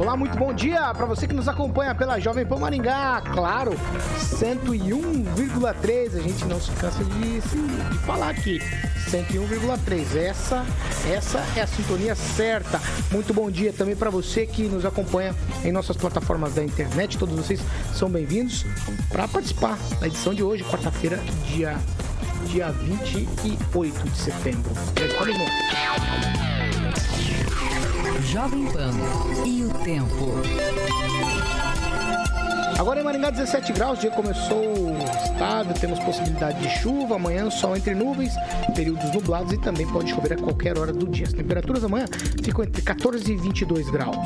Olá, muito bom dia para você que nos acompanha pela Jovem Pan Maringá, claro, 101,3. A gente não se cansa de, de falar aqui. 101,3. Essa, essa é a sintonia certa. Muito bom dia também para você que nos acompanha em nossas plataformas da internet. Todos vocês são bem-vindos para participar da edição de hoje, quarta-feira, dia dia 28 de setembro. Jovem Pan e o tempo. Agora em Maringá, 17 graus, o dia começou estável, temos possibilidade de chuva, amanhã sol entre nuvens, períodos nublados e também pode chover a qualquer hora do dia. As temperaturas amanhã ficam entre 14 e 22 graus.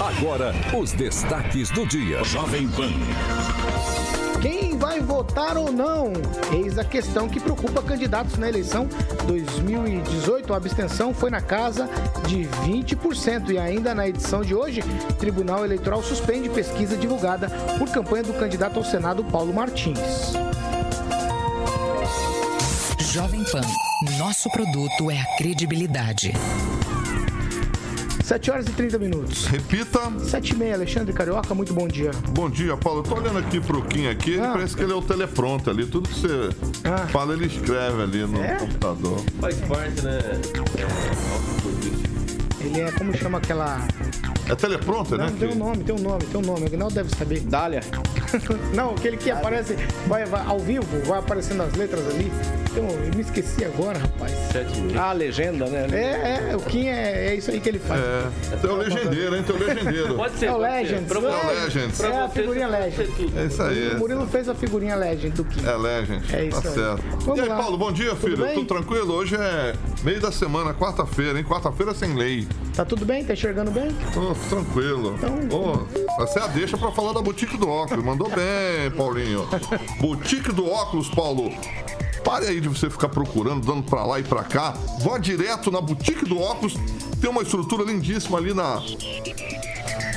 Agora, os destaques do dia. Jovem Pan. Vai votar ou não? Eis a questão que preocupa candidatos na eleição 2018. A abstenção foi na casa de 20%. E ainda na edição de hoje, o Tribunal Eleitoral suspende pesquisa divulgada por campanha do candidato ao Senado, Paulo Martins. Jovem Pan. Nosso produto é a credibilidade. 7 horas e 30 minutos. Repita. 7 e meia, Alexandre Carioca, muito bom dia. Bom dia, Paulo. Eu tô olhando aqui pro Kim aqui, Ah. parece que ele é o telepronto ali. Tudo que você Ah. fala, ele escreve ali no É? computador. Faz parte, né? Ele é, como chama aquela... É teleprompter, Não, né? tem um nome, tem um nome, tem um nome. O Aguinaldo deve saber. Dália. Não, aquele que aparece vai, vai ao vivo, vai aparecendo as letras ali. Então, eu me esqueci agora, rapaz. Ah, legenda, né? É, é, o Kim é, é isso aí que ele faz. É, tem o legendeiro, hein? Tem o legendeiro. Pode ser, É o ser. Legends. Pra É o Legends. É a figurinha Legend. tudo. É isso aí. O Murilo fez a figurinha Legend do Kim. É Legend. É isso tá aí. certo. Vamos e aí, lá. Paulo, bom dia, Tudo filho. bem? Tudo tranquilo? Hoje é meio da semana, quarta-feira, hein? Quarta-feira sem lei. Tá tudo bem? Tá enxergando bem? Tô tranquilo. Então- Ô, essa é a deixa pra falar da Boutique do Óculos. Mandou bem, Paulinho. Boutique do Óculos, Paulo. Pare aí de você ficar procurando, dando pra lá e pra cá. Vá direto na Boutique do Óculos. Tem uma estrutura lindíssima ali na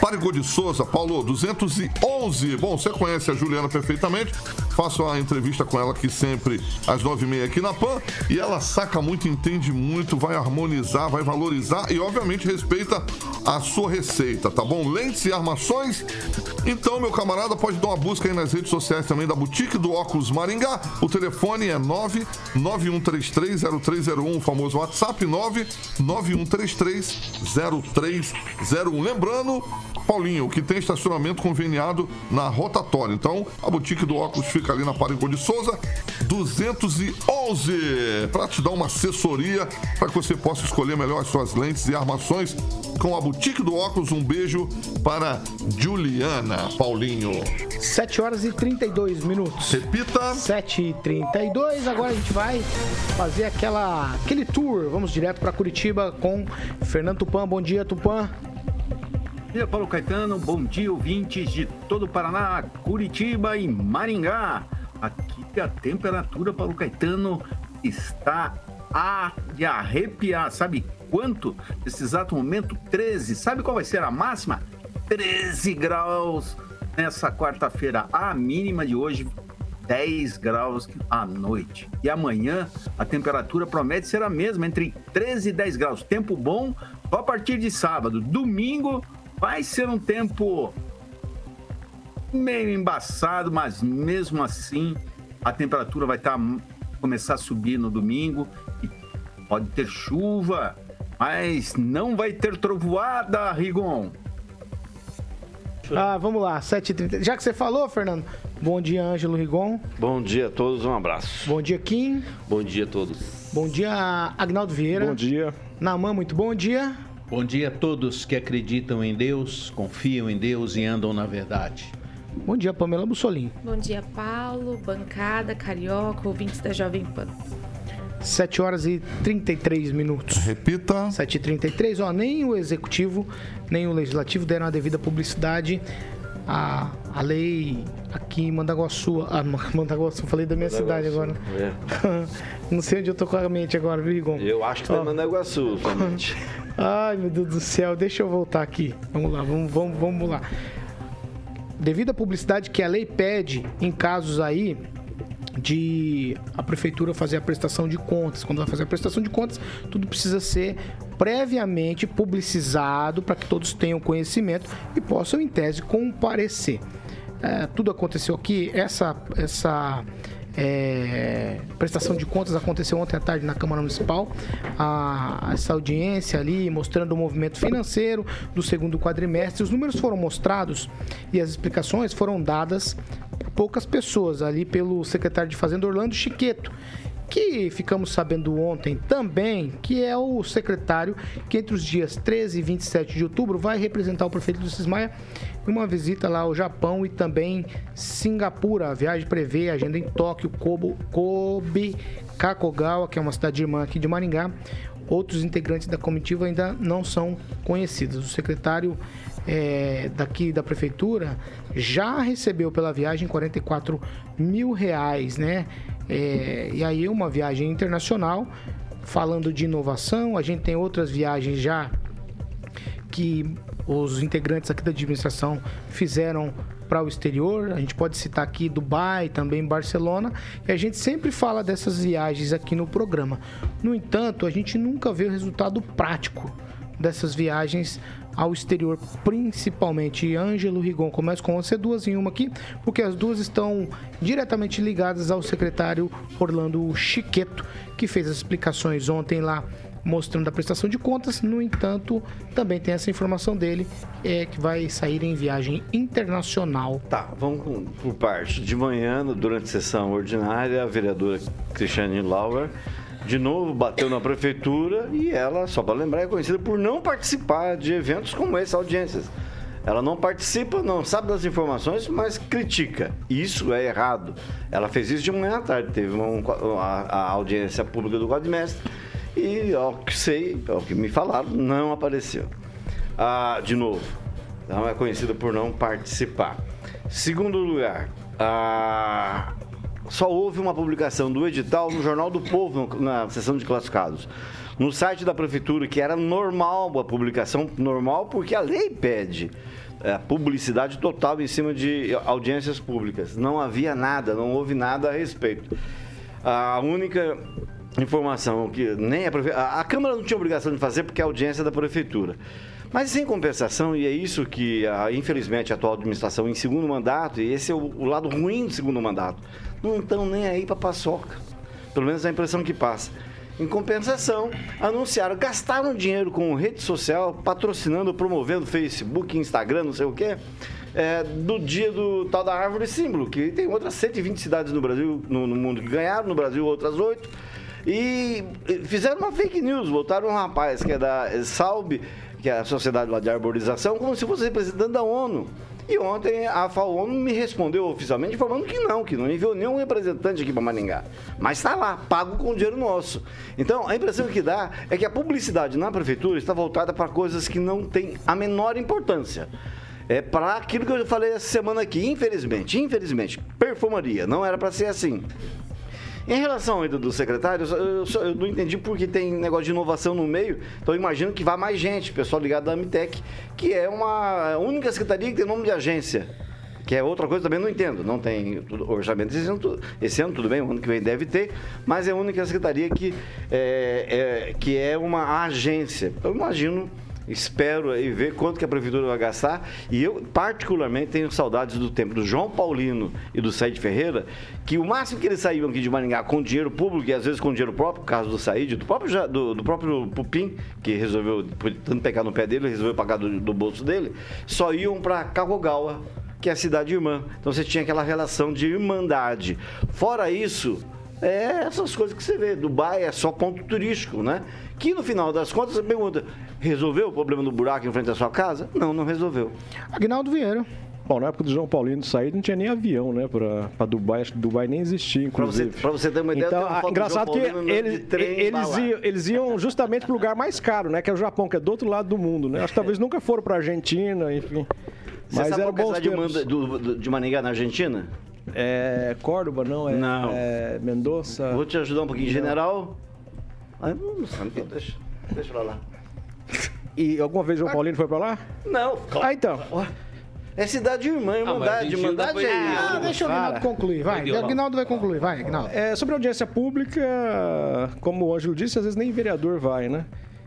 Parigô de Souza, Paulo, 211. Bom, você conhece a Juliana perfeitamente. Faço a entrevista com ela aqui sempre às 9h30 aqui na PAN. E ela saca muito, entende muito, vai harmonizar, vai valorizar e, obviamente, respeita a sua receita, tá bom? Lentes e armações. Então, meu camarada, pode dar uma busca aí nas redes sociais também da Boutique do Óculos Maringá. O telefone é 991330301, o famoso WhatsApp 991330301. Lembrando, Paulinho, que tem estacionamento conveniado na rotatória. Então, a boutique do óculos fica ali na Parigô de Souza, 211, para te dar uma assessoria para que você possa escolher melhor as suas lentes e armações com a boutique do óculos. Um beijo para Juliana, Paulinho. 7 horas e 32 minutos. Repita. 7 e 32 agora a gente vai fazer aquela, aquele tour. Vamos direto para Curitiba com Fernando Tupan. Bom dia, Tupan. Dia, Paulo Caetano. Bom dia, ouvintes de todo o Paraná, Curitiba e Maringá. Aqui a temperatura, Paulo Caetano, está a de arrepiar. Sabe quanto? Nesse exato momento, 13. Sabe qual vai ser a máxima? 13 graus nessa quarta-feira. A mínima de hoje, 10 graus à noite. E amanhã a temperatura promete ser a mesma, entre 13 e 10 graus. Tempo bom só a partir de sábado. Domingo vai ser um tempo meio embaçado, mas mesmo assim a temperatura vai estar começar a subir no domingo e pode ter chuva, mas não vai ter trovoada, Rigon. Ah, vamos lá, 7h30. Já que você falou, Fernando, bom dia, Ângelo Rigon. Bom dia a todos, um abraço. Bom dia, Kim. Bom dia a todos. Bom dia, Agnaldo Vieira. Bom dia. Namã, muito bom dia. Bom dia a todos que acreditam em Deus, confiam em Deus e andam na verdade. Bom dia, Pamela Bussolim. Bom dia, Paulo, bancada, carioca, ouvintes da Jovem Pan. 7 horas e 33 minutos. Repita. 7h33, ó, nem o executivo, nem o legislativo deram a devida publicidade à, à lei aqui em Mandaguaçu. Ah, Mandaguaçu, falei da minha cidade agora. É. Não sei onde eu tô com a mente agora, viu, Rigon? Eu acho que tá em Mandaguaçu, somente. Ai, meu Deus do céu, deixa eu voltar aqui. Vamos lá, vamos, vamos, vamos lá. Devido à publicidade que a lei pede em casos aí de a prefeitura fazer a prestação de contas. Quando vai fazer a prestação de contas, tudo precisa ser previamente publicizado para que todos tenham conhecimento e possam, em tese, comparecer. É, tudo aconteceu aqui. Essa, essa é, prestação de contas aconteceu ontem à tarde na Câmara Municipal. A, essa audiência ali mostrando o movimento financeiro do segundo quadrimestre. Os números foram mostrados e as explicações foram dadas por poucas pessoas ali pelo secretário de Fazenda Orlando Chiqueto. Que ficamos sabendo ontem também que é o secretário que entre os dias 13 e 27 de outubro vai representar o prefeito do Cismaia em uma visita lá ao Japão e também Singapura. A viagem prevê agenda em Tóquio, Kobo, Kobe, Kakogawa, que é uma cidade irmã aqui de Maringá. Outros integrantes da comitiva ainda não são conhecidos. O secretário é, daqui da prefeitura já recebeu pela viagem 44 mil reais, né? É, e aí uma viagem internacional, falando de inovação, a gente tem outras viagens já que os integrantes aqui da administração fizeram para o exterior. A gente pode citar aqui Dubai, também Barcelona, e a gente sempre fala dessas viagens aqui no programa. No entanto, a gente nunca vê o resultado prático dessas viagens ao exterior, principalmente Ângelo Rigon. Começo com você, duas em uma aqui, porque as duas estão diretamente ligadas ao secretário Orlando Chiqueto, que fez as explicações ontem lá mostrando a prestação de contas. No entanto, também tem essa informação dele é, que vai sair em viagem internacional. Tá, vamos com- por parte. De manhã, durante a sessão ordinária, a vereadora Cristiane Lauer de novo bateu na prefeitura e ela, só para lembrar, é conhecida por não participar de eventos como esse, audiências. Ela não participa, não sabe das informações, mas critica. Isso é errado. Ela fez isso de manhã à tarde. Teve uma, a, a audiência pública do Quadrimestre e, ao que sei, ao que me falaram, não apareceu. Ah, de novo, não é conhecida por não participar. Segundo lugar, ah, só houve uma publicação do edital no Jornal do Povo, na seção de classificados. No site da prefeitura, que era normal a publicação, normal porque a lei pede é, publicidade total em cima de audiências públicas. Não havia nada, não houve nada a respeito. A única informação que nem a, prefe... a a Câmara não tinha obrigação de fazer porque é a audiência da prefeitura. Mas sem compensação, e é isso que, a- infelizmente, a atual administração em segundo mandato, e esse é o lado ruim do segundo mandato, não estão nem aí para paçoca. Pelo menos é a impressão que passa. Em compensação, anunciaram, gastaram dinheiro com rede social, patrocinando, promovendo Facebook, Instagram, não sei o quê, é, do dia do tal da árvore símbolo, que tem outras 120 cidades no Brasil, no, no mundo que ganharam, no Brasil outras oito. E fizeram uma fake news, botaram um rapaz que é da Salb, que é a sociedade lá de arborização, como se fosse representante da ONU. E ontem a FAO me respondeu oficialmente falando que não, que não enviou nenhum representante aqui para Maringá. Mas está lá, pago com dinheiro nosso. Então, a impressão que dá é que a publicidade na prefeitura está voltada para coisas que não têm a menor importância. É para aquilo que eu falei essa semana aqui, infelizmente, infelizmente, perfumaria, não era para ser assim. Em relação ao ido do secretário, eu eu, eu não entendi porque tem negócio de inovação no meio, então imagino que vai mais gente, pessoal ligado da Amitec, que é uma única secretaria que tem nome de agência. Que é outra coisa também não entendo. Não tem orçamento esse ano, esse ano, tudo bem, o ano que vem deve ter, mas é a única secretaria que é, é- que é uma agência. Eu imagino Espero aí ver quanto que a prefeitura vai gastar. E eu, particularmente, tenho saudades do tempo do João Paulino e do Said Ferreira, que o máximo que eles saíam aqui de Maringá com dinheiro público e às vezes com dinheiro próprio, caso do Said, do próprio, do, do próprio Pupim, que resolveu, tanto pegar no pé dele, resolveu pagar do, do bolso dele, só iam para Kagogawa, que é a cidade irmã. Então você tinha aquela relação de irmandade. Fora isso, é essas coisas que você vê. Dubai é só ponto turístico, né? Que no final das contas você pergunta: resolveu o problema do buraco em frente à sua casa? Não, não resolveu. Agnaldo Vieira. Bom, na época do João Paulino sair, não tinha nem avião, né, pra, pra Dubai. Acho que Dubai nem existia, Pra você, inclusive. pra você ter uma ideia, Então, uma engraçado que eles, eles, iam, eles iam justamente pro lugar mais caro, né? Que é o Japão, que é do outro lado do mundo, né? Acho que talvez nunca foram pra Argentina, enfim. Você Mas sabe era é cidade de. Manda- do- do- de Maringá, na Argentina? É Córdoba, não? É, Não. É Mendoza. Vou te ajudar um pouquinho. General... Ah, não, não sabe, então deixa, deixa pra lá. E alguma vez o João Paulino foi pra lá? Não, Ah, então. É cidade irmã, irmandade. Argentina Irmandade foi- é Ah, deixa o Aguinaldo concluir, vai. O Aguinaldo vai concluir, vai, Aguinaldo. É, sobre audiência pública, como o Ângelo disse, às vezes nem vereador vai, né?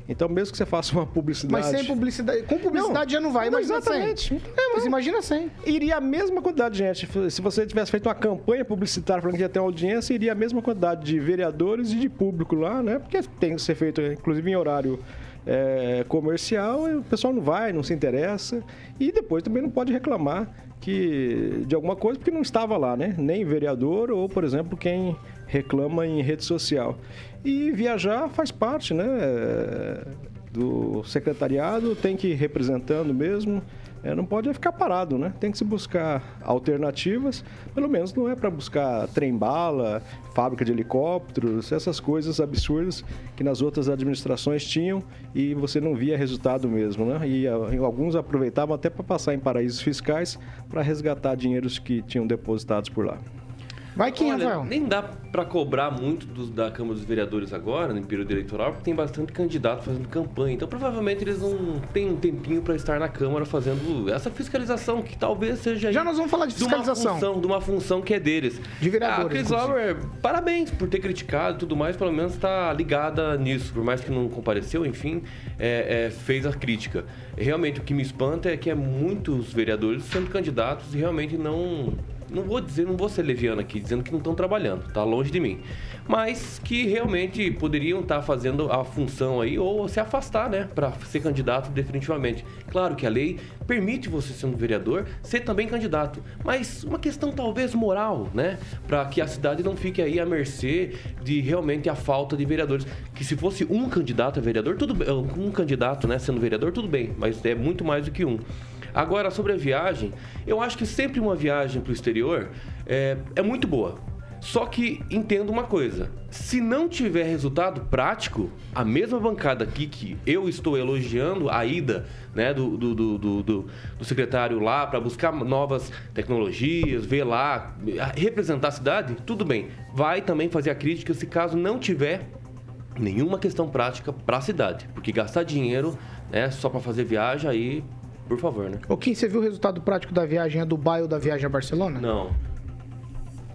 Então, mesmo que você faça uma publicidade. Mas sem publicidade. Com publicidade já não vai, não, imagina exatamente. sem. É, mas imagina sem. Iria a mesma quantidade de gente. Se você tivesse feito uma campanha publicitária falando que ia ter uma audiência, iria a mesma quantidade de vereadores e de público lá, né? Porque tem que ser feito, inclusive, em horário é, comercial, o pessoal não vai, não se interessa. E depois também não pode reclamar que de alguma coisa porque não estava lá, né? Nem vereador ou, por exemplo, quem reclama em rede social. E viajar faz parte, né? Do secretariado, tem que ir representando mesmo. É, não pode ficar parado, né? Tem que se buscar alternativas. Pelo menos não é para buscar trem-bala, fábrica de helicópteros, essas coisas absurdas que nas outras administrações tinham e você não via resultado mesmo, né? E, ah, alguns aproveitavam até para passar em paraísos fiscais para resgatar dinheiros que tinham depositados por lá. Vai quem, Olha, Rafael? nem dá pra cobrar muito dos- da Câmara dos Vereadores agora, no período eleitoral, porque tem bastante candidato fazendo campanha. Então, provavelmente, eles não têm um tempinho pra estar na Câmara fazendo essa fiscalização, que talvez seja... Já nós vamos falar de fiscalização. uma função, de uma função que é deles. De vereadores, A Cris inclusive. Lauer, parabéns por ter criticado e tudo mais, pelo menos está ligada nisso. Por mais que não compareceu, enfim, é, é, fez a crítica. Realmente, o que me espanta é que é muitos vereadores sendo candidatos e realmente não... Não vou dizer, não vou ser leviano aqui, dizendo que não estão trabalhando, tá longe de mim. Mas que realmente poderiam estar fazendo a função aí ou se afastar, né, para ser candidato definitivamente. Claro que a lei permite você sendo vereador ser também candidato, mas uma questão talvez moral, né, para que a cidade não fique aí à mercê de realmente a falta de vereadores. Que se fosse um candidato a vereador, tudo bem, um candidato, né, sendo vereador, tudo bem, mas é muito mais do que um. Agora, sobre a viagem, eu acho que sempre uma viagem para o exterior é, é muito boa. Só que entendo uma coisa: se não tiver resultado prático, a mesma bancada aqui que eu estou elogiando a ida né, do, do, do, do- do- secretário lá para buscar novas tecnologias, ver lá, representar a cidade, tudo bem. Vai também fazer a crítica se caso não tiver nenhuma questão prática para a cidade. Porque gastar dinheiro né, só para fazer viagem, aí, por favor, né? Ô, Kim, você viu o resultado prático da viagem a Dubai ou da viagem a Barcelona? Não.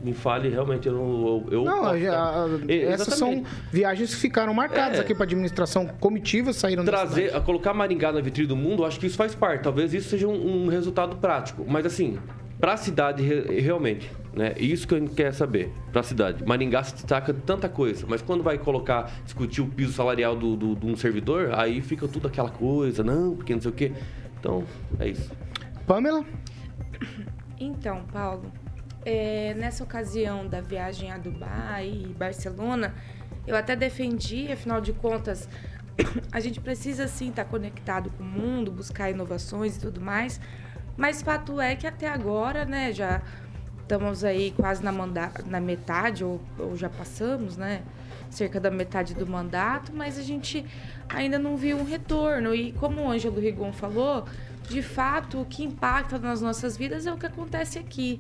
Me fale, realmente, eu não. Eu, Não, posso dar- É, essas são viagens que ficaram marcadas É. aqui para administração comitivas, saíram Trazer, a colocar Maringá na vitrine do mundo, acho que isso faz parte. Talvez isso seja um, um resultado prático. Mas assim, para a cidade re- realmente, né? Isso que a gente quer saber. Para a cidade. Maringá se destaca de tanta coisa, mas quando vai colocar, discutir o piso salarial do, do- de um servidor, aí fica tudo aquela coisa, não, porque não sei o quê. Então, é isso. Pamela? Então, Paulo, é, nessa ocasião da viagem a Dubai e Barcelona, eu até defendi, afinal de contas, a gente precisa sim estar conectado com o mundo, buscar inovações e tudo mais. Mas fato é que até agora, né, já estamos aí quase na, manda na metade, ou, ou já passamos, né? Cerca da metade do mandato, mas a gente ainda não viu um retorno. E como o Ângelo Rigon falou, de fato, o que impacta nas nossas vidas é o que acontece aqui.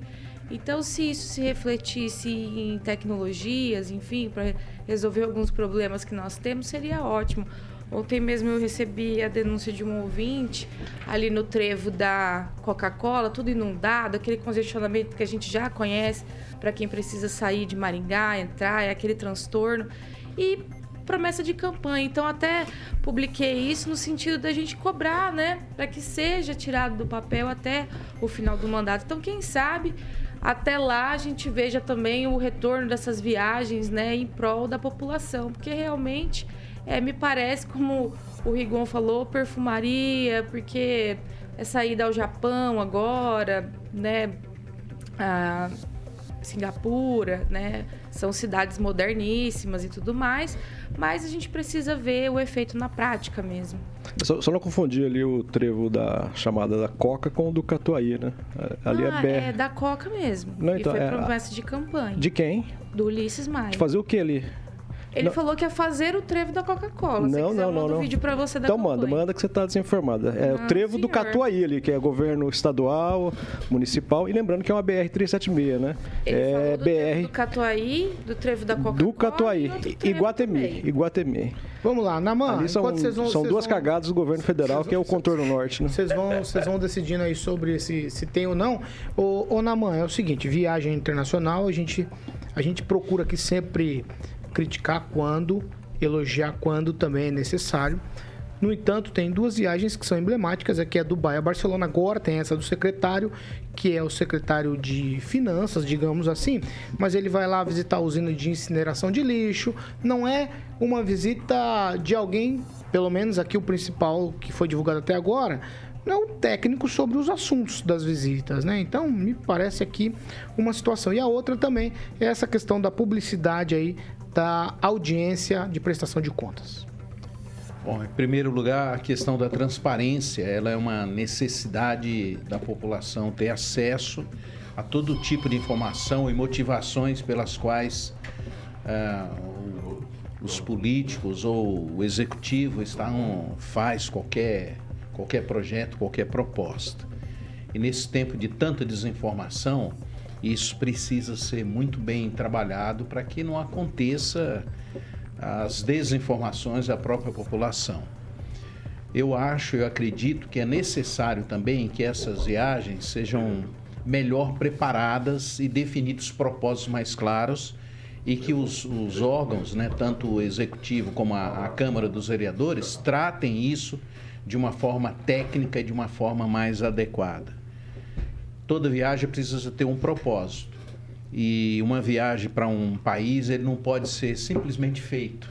Então, se isso se refletisse em tecnologias, enfim, para resolver alguns problemas que nós temos, seria ótimo. Ontem mesmo eu recebi a denúncia de um ouvinte ali no trevo da Coca-Cola, tudo inundado, aquele congestionamento que a gente já conhece para quem precisa sair de Maringá, entrar, é aquele transtorno. E promessa de campanha. Então, até publiquei isso no sentido da gente cobrar, né? Para que seja tirado do papel até o final do mandato. Então, quem sabe até lá a gente veja também o retorno dessas viagens, né, em prol da população, porque realmente é, me parece, como o Rigon falou, perfumaria, porque é saída ao Japão agora, né, a Singapura, né, são cidades moderníssimas e tudo mais, mas a gente precisa ver o efeito na prática mesmo. Só, só não confundir ali o trevo da chamada da Coca com o do Catuaí, né? Ali ah, é BR. é da Coca mesmo. Não, e então, foi é- promessa de campanha. De quem? Do Ulisses Maia. De fazer o que ali? Ele Não. falou que ia fazer o trevo da Coca-Cola. Não, quiser, não, não, não. um vídeo pra você da Então manda, manda que você tá desinformada. É o Ah, trevo do senhor. Catuaí ali, que é governo estadual, municipal, e lembrando que é uma BR-376, né? Ele é falou do trevo BR do Catuaí, do trevo da Coca-Cola. do Catuaí, e trevo Iguatemi, também. Iguatemi. Vamos lá, Naman, Ali são, vão... são duas vão- cagadas do governo federal, que é o contorno norte, né? Vocês vão, vocês vão decidindo aí sobre se, se tem ou não. Ô, ô Naman, é o seguinte, viagem internacional, a gente, a gente procura aqui sempre criticar quando, elogiar quando também é necessário. No entanto, tem duas viagens que são emblemáticas, aqui é Dubai a Barcelona, agora tem essa do secretário, que é o secretário de finanças, digamos assim, mas ele vai lá visitar a usina de incineração de lixo, não é uma visita de alguém, pelo menos aqui o principal que foi divulgado até agora, não é técnico sobre os assuntos das visitas, né? Então, me parece aqui uma situação. E a outra também é essa questão da publicidade aí da audiência de prestação de contas. Bom, em primeiro lugar, a questão da transparência, ela é uma necessidade da população ter acesso a todo tipo de informação e motivações pelas quais o- os políticos ou o executivo estão faz qualquer qualquer projeto, qualquer proposta. E nesse tempo de tanta desinformação, isso precisa ser muito bem trabalhado para que não aconteça as desinformações à própria população. Eu acho, eu acredito que é necessário também que essas viagens sejam melhor preparadas e definidos propósitos mais claros e que os, os órgãos, né, tanto o executivo como a, a Câmara dos Vereadores, tratem isso de uma forma técnica e de uma forma mais adequada. Toda viagem precisa ter um propósito. E uma viagem para um país, ele não pode ser simplesmente feito.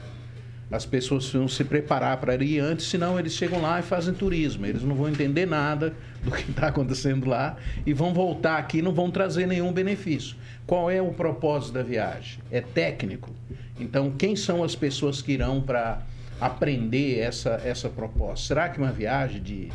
As pessoas precisam se preparar para ir antes, senão eles chegam lá e fazem turismo. Eles não vão entender nada do que está acontecendo lá e vão voltar aqui e não vão trazer nenhum benefício. Qual é o propósito da viagem? É técnico. Então, quem são as pessoas que irão para aprender essa, essa proposta? Será que uma viagem de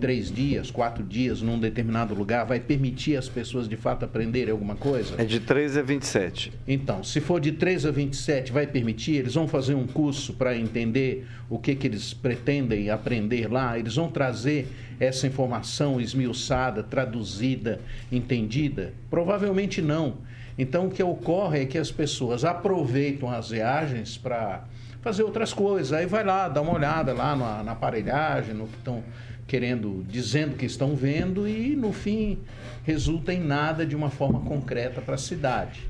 três dias, quatro dias num determinado lugar vai permitir as pessoas de fato aprenderem alguma coisa? É de 3 a 27. Então, se for de 3 a 27, vai permitir? Eles vão fazer um curso para entender o que, que eles pretendem aprender lá? Eles vão trazer essa informação esmiuçada, traduzida, entendida? Provavelmente não. Então, o que ocorre é que as pessoas aproveitam as viagens para fazer outras coisas. Aí vai lá, dá uma olhada lá na, na aparelhagem, no que estão querendo, dizendo que estão vendo e, no fim, resulta em nada de uma forma concreta para a cidade.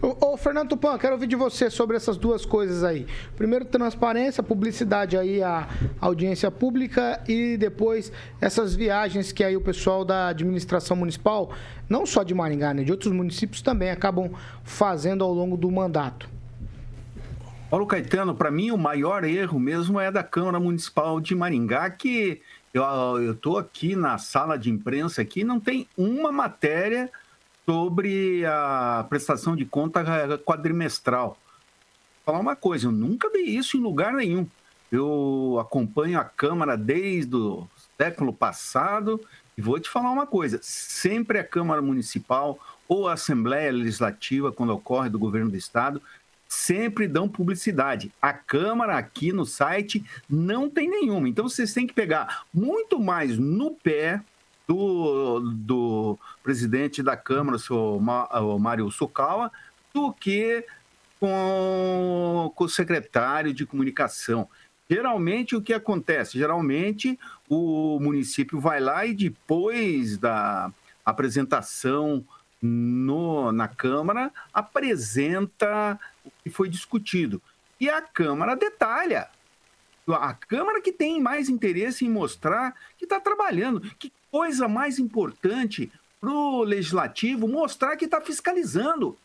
Ô, ô, Fernando Tupan, quero ouvir de você sobre essas duas coisas aí. Primeiro, transparência, publicidade aí, a audiência pública e depois essas viagens que aí o pessoal da administração municipal, não só de Maringá, né, de outros municípios também acabam fazendo ao longo do mandato. Paulo Caetano, para mim o maior erro mesmo é da Câmara Municipal de Maringá, que eu estou aqui na sala de imprensa aqui, não tem uma matéria sobre a prestação de conta quadrimestral. Vou falar uma coisa, eu nunca vi isso em lugar nenhum. Eu acompanho a Câmara desde o século passado e vou te falar uma coisa: sempre a Câmara Municipal ou a Assembleia Legislativa, quando ocorre do governo do Estado, sempre dão publicidade. A Câmara aqui no site não tem nenhuma. Então vocês têm que pegar muito mais no pé do, do presidente da Câmara, o senhor Mário Sukawa, do que com, com o secretário de comunicação. Geralmente o que acontece? Geralmente o município vai lá e depois da apresentação no, na Câmara apresenta que foi discutido. E a Câmara detalha. A Câmara que tem mais interesse em mostrar que está trabalhando. Que coisa mais importante para o Legislativo mostrar que está fiscalizando.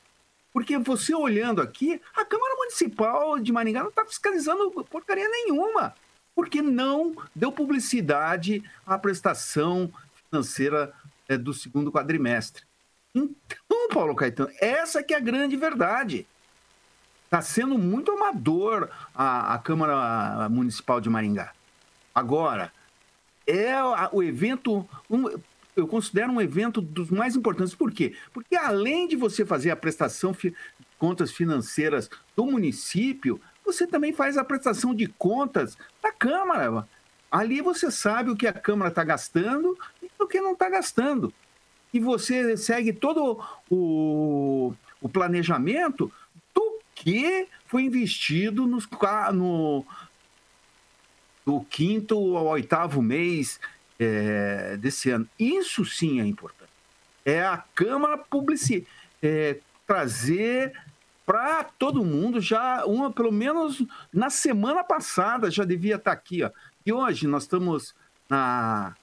Porque você olhando aqui, a Câmara Municipal de Maringá não está fiscalizando porcaria nenhuma. Porque não deu publicidade à prestação financeira eh, do segundo quadrimestre. Então, Paulo Caetano, essa que é a grande verdade. Está sendo muito amador a, a Câmara Municipal de Maringá. Agora, é o evento, um- eu considero um evento dos mais importantes. Por quê? Porque além de você fazer a prestação de contas financeiras do município, você também faz a prestação de contas da Câmara. Ali você sabe o que a Câmara está gastando e o que não está gastando. E você segue todo o, o planejamento que foi investido nos, no, do quinto ao oitavo mês é, desse ano. Isso sim é importante. É a Câmara publici é, trazer para todo mundo já uma, pelo menos na semana passada já devia estar aqui, ó. E hoje nós estamos na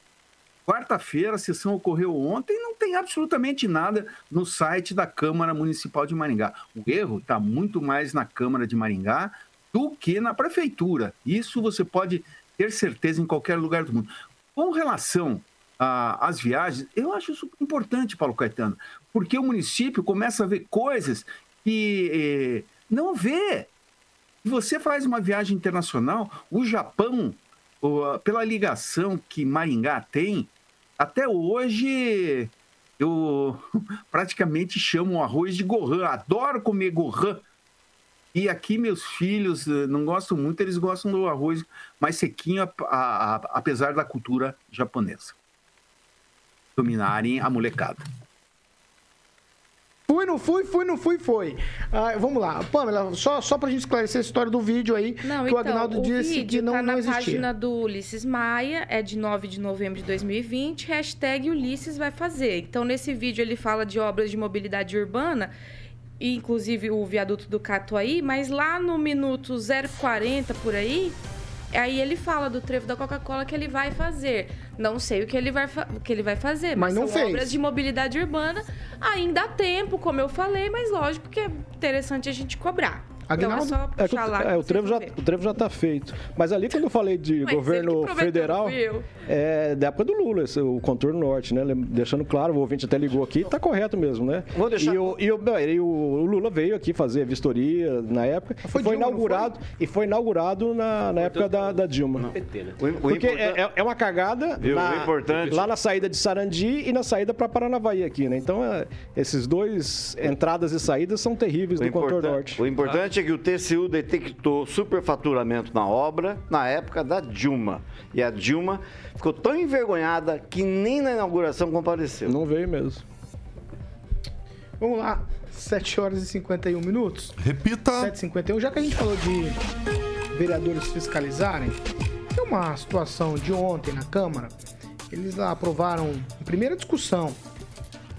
quarta-feira, a sessão ocorreu ontem, não tem absolutamente nada no site da Câmara Municipal de Maringá. O erro está muito mais na Câmara de Maringá do que na prefeitura. Isso você pode ter certeza em qualquer lugar do mundo. Com relação a- às viagens, eu acho isso importante, Paulo Caetano, porque o município começa a ver coisas que eh, não vê. Você faz uma viagem internacional, o Japão, pela ligação que Maringá tem, até hoje eu praticamente chamo o arroz de gohan. Adoro comer gohan. E aqui meus filhos eh, não gostam muito, eles gostam do arroz mais sequinho, a- a- a- apesar da cultura japonesa. Dominarem a molecada. Fui, não fui, fui, não fui, foi. Ah, vamos lá. Pamela, só, só pra gente esclarecer a história do vídeo aí, Não, que então, o Agnaldo disse que não, tá não na existia. página do Ulisses Maia, é de 9 de novembro de 2020, hashtag Ulisses vai fazer. Então, nesse vídeo ele fala de obras de mobilidade urbana, inclusive o viaduto do Catuaí, mas lá no minuto 040 por aí, aí ele fala do trevo da Coca-Cola que ele vai fazer. Não sei o que ele vai, o que ele vai fazer, Mas mas, não são fez. obras de mobilidade urbana. Ainda há tempo, como eu falei, mas lógico que é interessante a gente cobrar. Então é Aguinaldo, só É, puxar lá. é, o, trevo já, o trevo já tá feito. Mas ali, quando eu falei de Mas governo federal, é da época do Lula, esse, o contorno norte, né? Deixando claro, o ouvinte até ligou aqui, tá correto mesmo, né? Vou deixar- E, o, e, o, não, e o- Lula veio aqui fazer vistoria na época. Foi e foi Dilma, inaugurado, e foi inaugurado na, na época da, da Dilma. PT, né? O, o Porque é, é- uma cagada Viu? na- lá na saída de Sarandi e na saída para Paranavaí aqui, né? Então, é, esses dois entradas e saídas são terríveis O, do contorno norte. o importante é que o TCU detectou superfaturamento na obra na época da Dilma. E a Dilma ficou tão envergonhada que nem na inauguração compareceu. Não veio mesmo. Vamos lá, 7 horas e 51 minutos. Repita. 7h51, já que a gente falou de vereadores fiscalizarem, tem uma situação de ontem na Câmara. Eles aprovaram, em primeira discussão,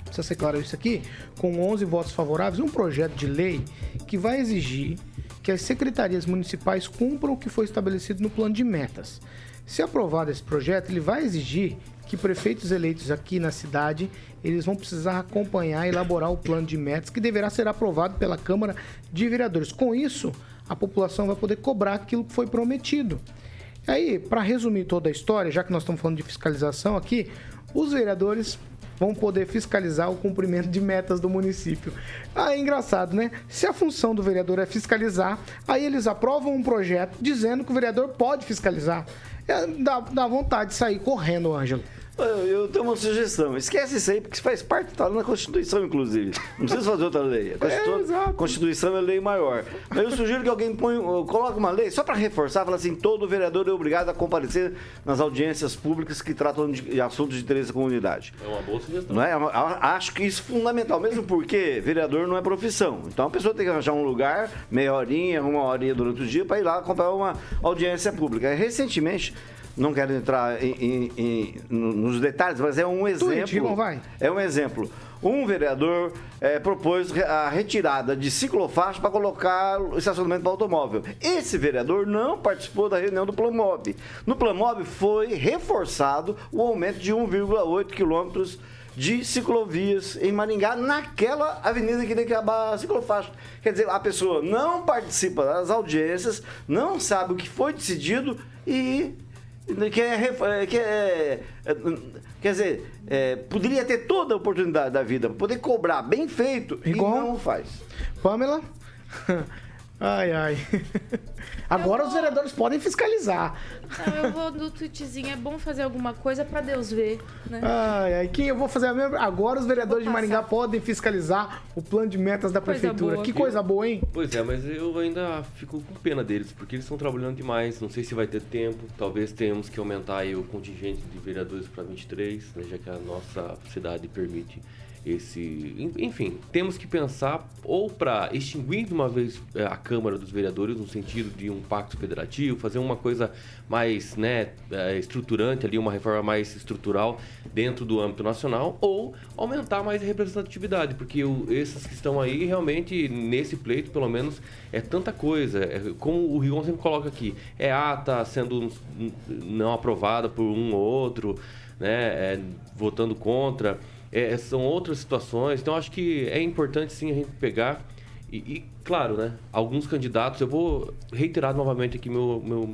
precisa ser claro isso aqui, com 11 votos favoráveis, um projeto de lei que vai exigir que as secretarias municipais cumpram o que foi estabelecido no plano de metas. Se aprovado esse projeto, ele vai exigir que prefeitos eleitos aqui na cidade, eles vão precisar acompanhar e elaborar o plano de metas que deverá ser aprovado pela Câmara de Vereadores. Com isso, a população vai poder cobrar aquilo que foi prometido. Aí, para resumir toda a história, já que nós estamos falando de fiscalização aqui, os vereadores vão poder fiscalizar o cumprimento de metas do município. Ah, é engraçado, né? Se a função do vereador é fiscalizar, aí eles aprovam um projeto dizendo que o vereador pode fiscalizar. É, dá, dá vontade de sair correndo, Ângelo. Eu, tenho uma sugestão. Esquece isso aí, porque isso faz parte, tá na Constituição, inclusive. Não precisa fazer outra lei. A Constitu- É, exato. Constituição é lei maior. Mas eu sugiro que alguém põe, uh, coloque uma lei só para reforçar, fala assim, todo vereador é obrigado a comparecer nas audiências públicas que tratam de, assuntos de interesse da comunidade. É uma boa sugestão. Não é? Eu Acho que isso é fundamental, mesmo porque vereador não é profissão. Então a pessoa tem que arranjar um lugar, meia horinha, uma horinha durante o dia, para ir lá acompanhar uma audiência pública. Recentemente, não quero entrar em- em- em- nos detalhes, mas é um exemplo. É um exemplo. Um vereador eh, propôs a retirada de ciclofaixa para colocar o estacionamento para automóvel. Esse vereador não participou da reunião do Plamob. No Plamob foi reforçado o aumento de 1,8 quilômetros de ciclovias em Maringá, naquela avenida que tem que acabar a ciclofaixa. Quer dizer, a pessoa não participa das audiências, não sabe o que foi decidido e quer, ref- eh, quer, eh, quer dizer, eh, poderia ter toda a oportunidade da vida para poder cobrar bem feito Igual- e não faz. Pamela? Ai, ai. Agora os vereadores podem fiscalizar. Não, eu vou no tweetzinho, é bom fazer alguma coisa pra Deus ver, né? Ai, ai. Quem eu vou fazer a mesma. Agora os vereadores de Vou Maringá podem fiscalizar o plano de metas da Coisa prefeitura. boa. Que coisa boa, hein? Pois é, mas eu ainda fico com pena deles, porque eles estão trabalhando demais. Não sei se vai ter tempo. Talvez tenhamos que aumentar aí o contingente de vereadores para 23, né, já que a nossa cidade permite esse. en- Enfim, temos que pensar ou para extinguir de uma vez eh, a Câmara dos Vereadores, no sentido de um pacto federativo, fazer uma coisa mais né, eh, estruturante ali, uma reforma mais estrutural dentro do âmbito nacional, ou aumentar mais a representatividade, porque o- esses que estão aí realmente nesse pleito, pelo menos, é tanta coisa. É, como o Rigon sempre coloca aqui, é ata sendo não aprovada por um ou outro, né, é, votando contra. É, são outras situações. Então, acho que é importante sim a gente pegar. E, e, claro, né? Alguns candidatos, eu vou reiterar novamente aqui meu, meu,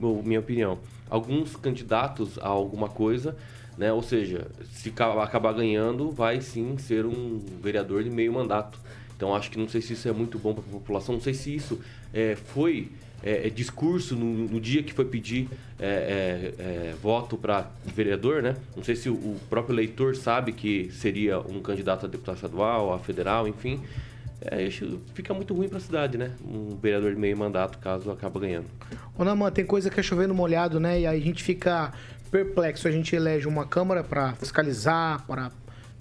meu- minha opinião. Alguns candidatos a alguma coisa, né? Ou seja, se ca- acabar ganhando, vai sim ser um vereador de meio mandato. Então acho que não sei se isso é muito bom para a população, não sei se isso é, foi é, é, discurso no, no dia que foi pedir é, é, é, voto para vereador, né? Não sei se o, o próprio eleitor sabe que seria um candidato a deputado estadual, a federal, enfim. É, fica muito ruim para a cidade, né? Um vereador de meio mandato, caso acaba ganhando. Ô, Naman, tem coisa que é chovendo molhado, né? E aí a gente fica perplexo. A gente elege uma Câmara para fiscalizar, para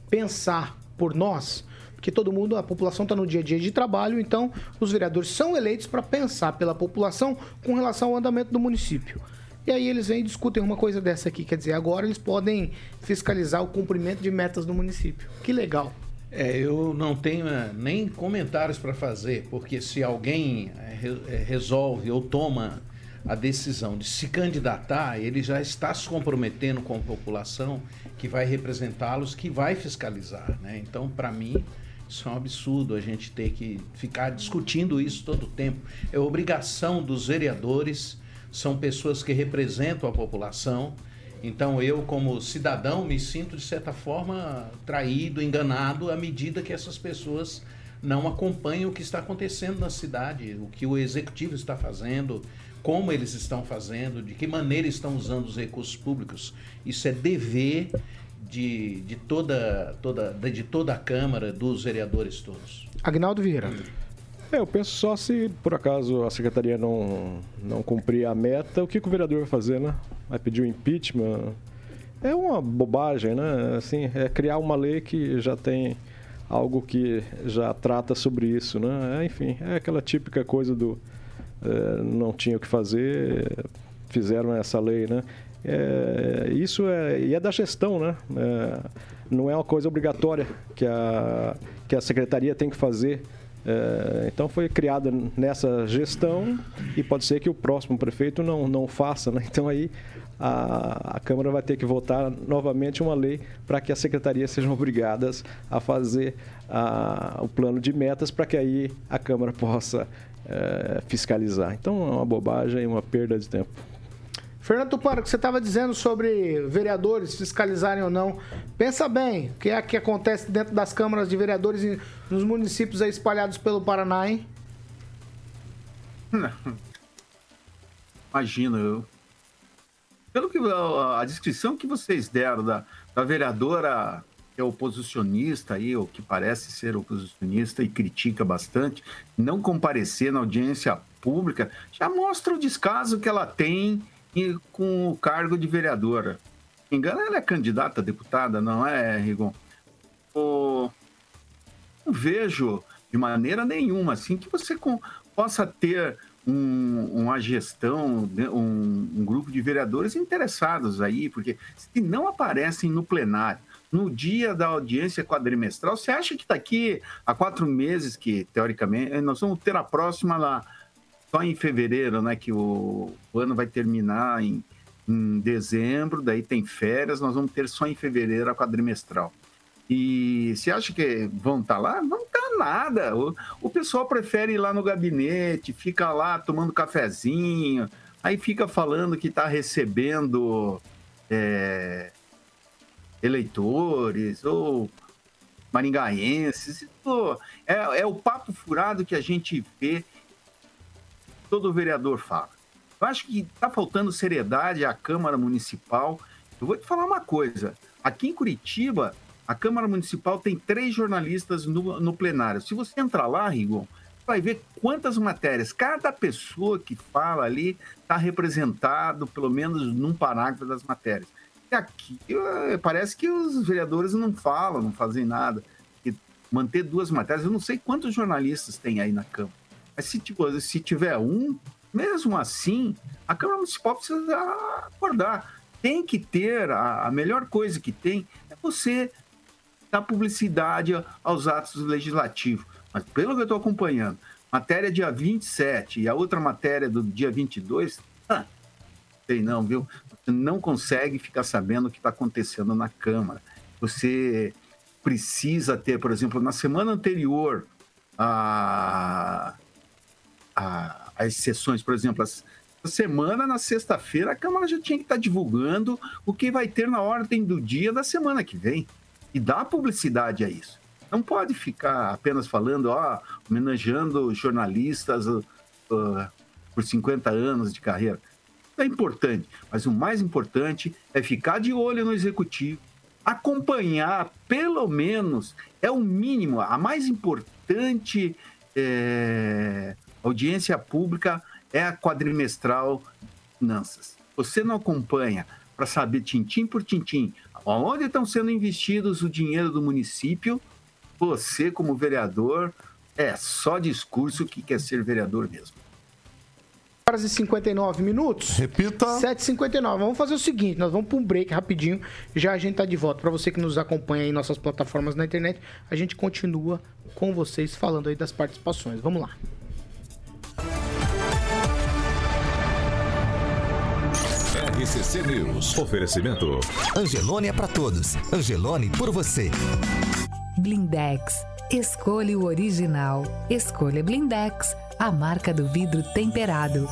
pensar por nós. Porque todo mundo, a população está no dia a dia de trabalho, então os vereadores são eleitos para pensar pela população com relação ao andamento do município. E aí eles vêm e discutem uma coisa dessa aqui. Quer dizer, agora eles podem fiscalizar o cumprimento de metas do município. Que legal. É, eu não tenho eh, nem comentários para fazer, porque se alguém eh, eh, resolve ou toma a decisão de se candidatar, ele já está se comprometendo com a população que vai representá-los, que vai fiscalizar. Né? Então, para mim, isso é um absurdo a gente ter que ficar discutindo isso todo o tempo. É obrigação dos vereadores, são pessoas que representam a população. Então eu, como cidadão, me sinto de certa forma traído, enganado à medida que essas pessoas não acompanham o que está acontecendo na cidade, o que o executivo está fazendo, como eles estão fazendo, de que maneira estão usando os recursos públicos. Isso é dever de, de, toda, toda, de toda a Câmara, dos vereadores todos. Agnaldo Vieira. É, eu penso só se por acaso a secretaria não, não cumprir a meta, o que, que o vereador vai fazer, né? Vai pedir o impeachment? É uma bobagem, né? Assim, é criar uma lei que já tem algo que já trata sobre isso, né? É, enfim, é aquela típica coisa do é, não tinha o que fazer, fizeram essa lei, né? É, isso é, e é da gestão, né? É, não é uma coisa obrigatória que a, que a secretaria tem que fazer. É, então foi criada nessa gestão e pode ser que o próximo prefeito não, não faça, né? Então aí a, a Câmara vai ter que votar novamente uma lei para que as secretarias sejam obrigadas a fazer a, o plano de metas para que aí a Câmara possa é, fiscalizar. Então é uma bobagem, uma perda de tempo. Fernando Tuparo, o que você estava dizendo sobre vereadores fiscalizarem ou não, pensa bem, o que é que acontece dentro das câmaras de vereadores nos municípios espalhados pelo Paraná, hein? Imagino eu. Pelo que a, descrição que vocês deram da, da vereadora que é oposicionista aí, ou que parece ser oposicionista e critica bastante, não comparecer na audiência pública, já mostra o descaso que ela tem com o cargo de vereadora. Engano, ela é candidata a deputada, não é, Rigon? O- não vejo de maneira nenhuma assim que você com- possa ter um- uma gestão, né, um, um grupo de vereadores interessados aí, porque se não aparecem no plenário, no dia da audiência quadrimestral, você acha que daqui a quatro meses, que teoricamente nós vamos ter a próxima lá só em fevereiro, né? Que o, o ano vai terminar em, em dezembro, daí tem férias, nós vamos ter só em fevereiro a quadrimestral. E você acha que vão estar lá? Não tá nada. O, o pessoal prefere ir lá no gabinete, fica lá tomando cafezinho, aí fica falando que está recebendo é, eleitores ou maringaenses. Isso é, é o papo furado que a gente vê todo vereador fala. Eu acho que está faltando seriedade à Câmara Municipal. Eu vou te falar uma coisa. Aqui em Curitiba, a Câmara Municipal tem três jornalistas no, no plenário. Se você entrar lá, Rigon, vai ver quantas matérias. Cada pessoa que fala ali está representado, pelo menos num parágrafo das matérias. E aqui eh, parece que os vereadores não falam, não fazem nada. E manter duas matérias, eu não sei quantos jornalistas tem aí na Câmara. Se, tipo, se tiver um, mesmo assim, a Câmara Municipal precisa acordar. Tem que ter, a, a melhor coisa que tem é você dar publicidade aos atos legislativos. Mas pelo que eu estou acompanhando, matéria dia 27 e a outra matéria do dia 22, ah, sei não, viu? Você não consegue ficar sabendo o que está acontecendo na Câmara. Você precisa ter, por exemplo, na semana anterior a, a, as sessões, por exemplo, as, semana, na sexta-feira, a Câmara já tinha que estar tá divulgando o que vai ter na ordem do dia da semana que vem. E dá publicidade a isso. Não pode ficar apenas falando, ó, homenageando jornalistas uh, por 50 anos de carreira. É importante, mas o mais importante é ficar de olho no executivo, acompanhar, pelo menos, é o mínimo, a mais importante é, audiência pública é a quadrimestral finanças. Você não acompanha para saber tintim por tintim onde estão sendo investidos o dinheiro do município, você, como vereador, é só discurso que quer ser vereador mesmo. Horas e 59 minutos. Repita. 7h59. Vamos fazer o seguinte: nós vamos para um break rapidinho. Já a gente tá de volta. Para você que nos acompanha em nossas plataformas na internet, a gente continua com vocês falando aí das participações. Vamos lá. RCC News. Oferecimento. Angelone é para todos. Angelone por você. Blindex. Escolha o original. Escolha Blindex, a marca do vidro temperado.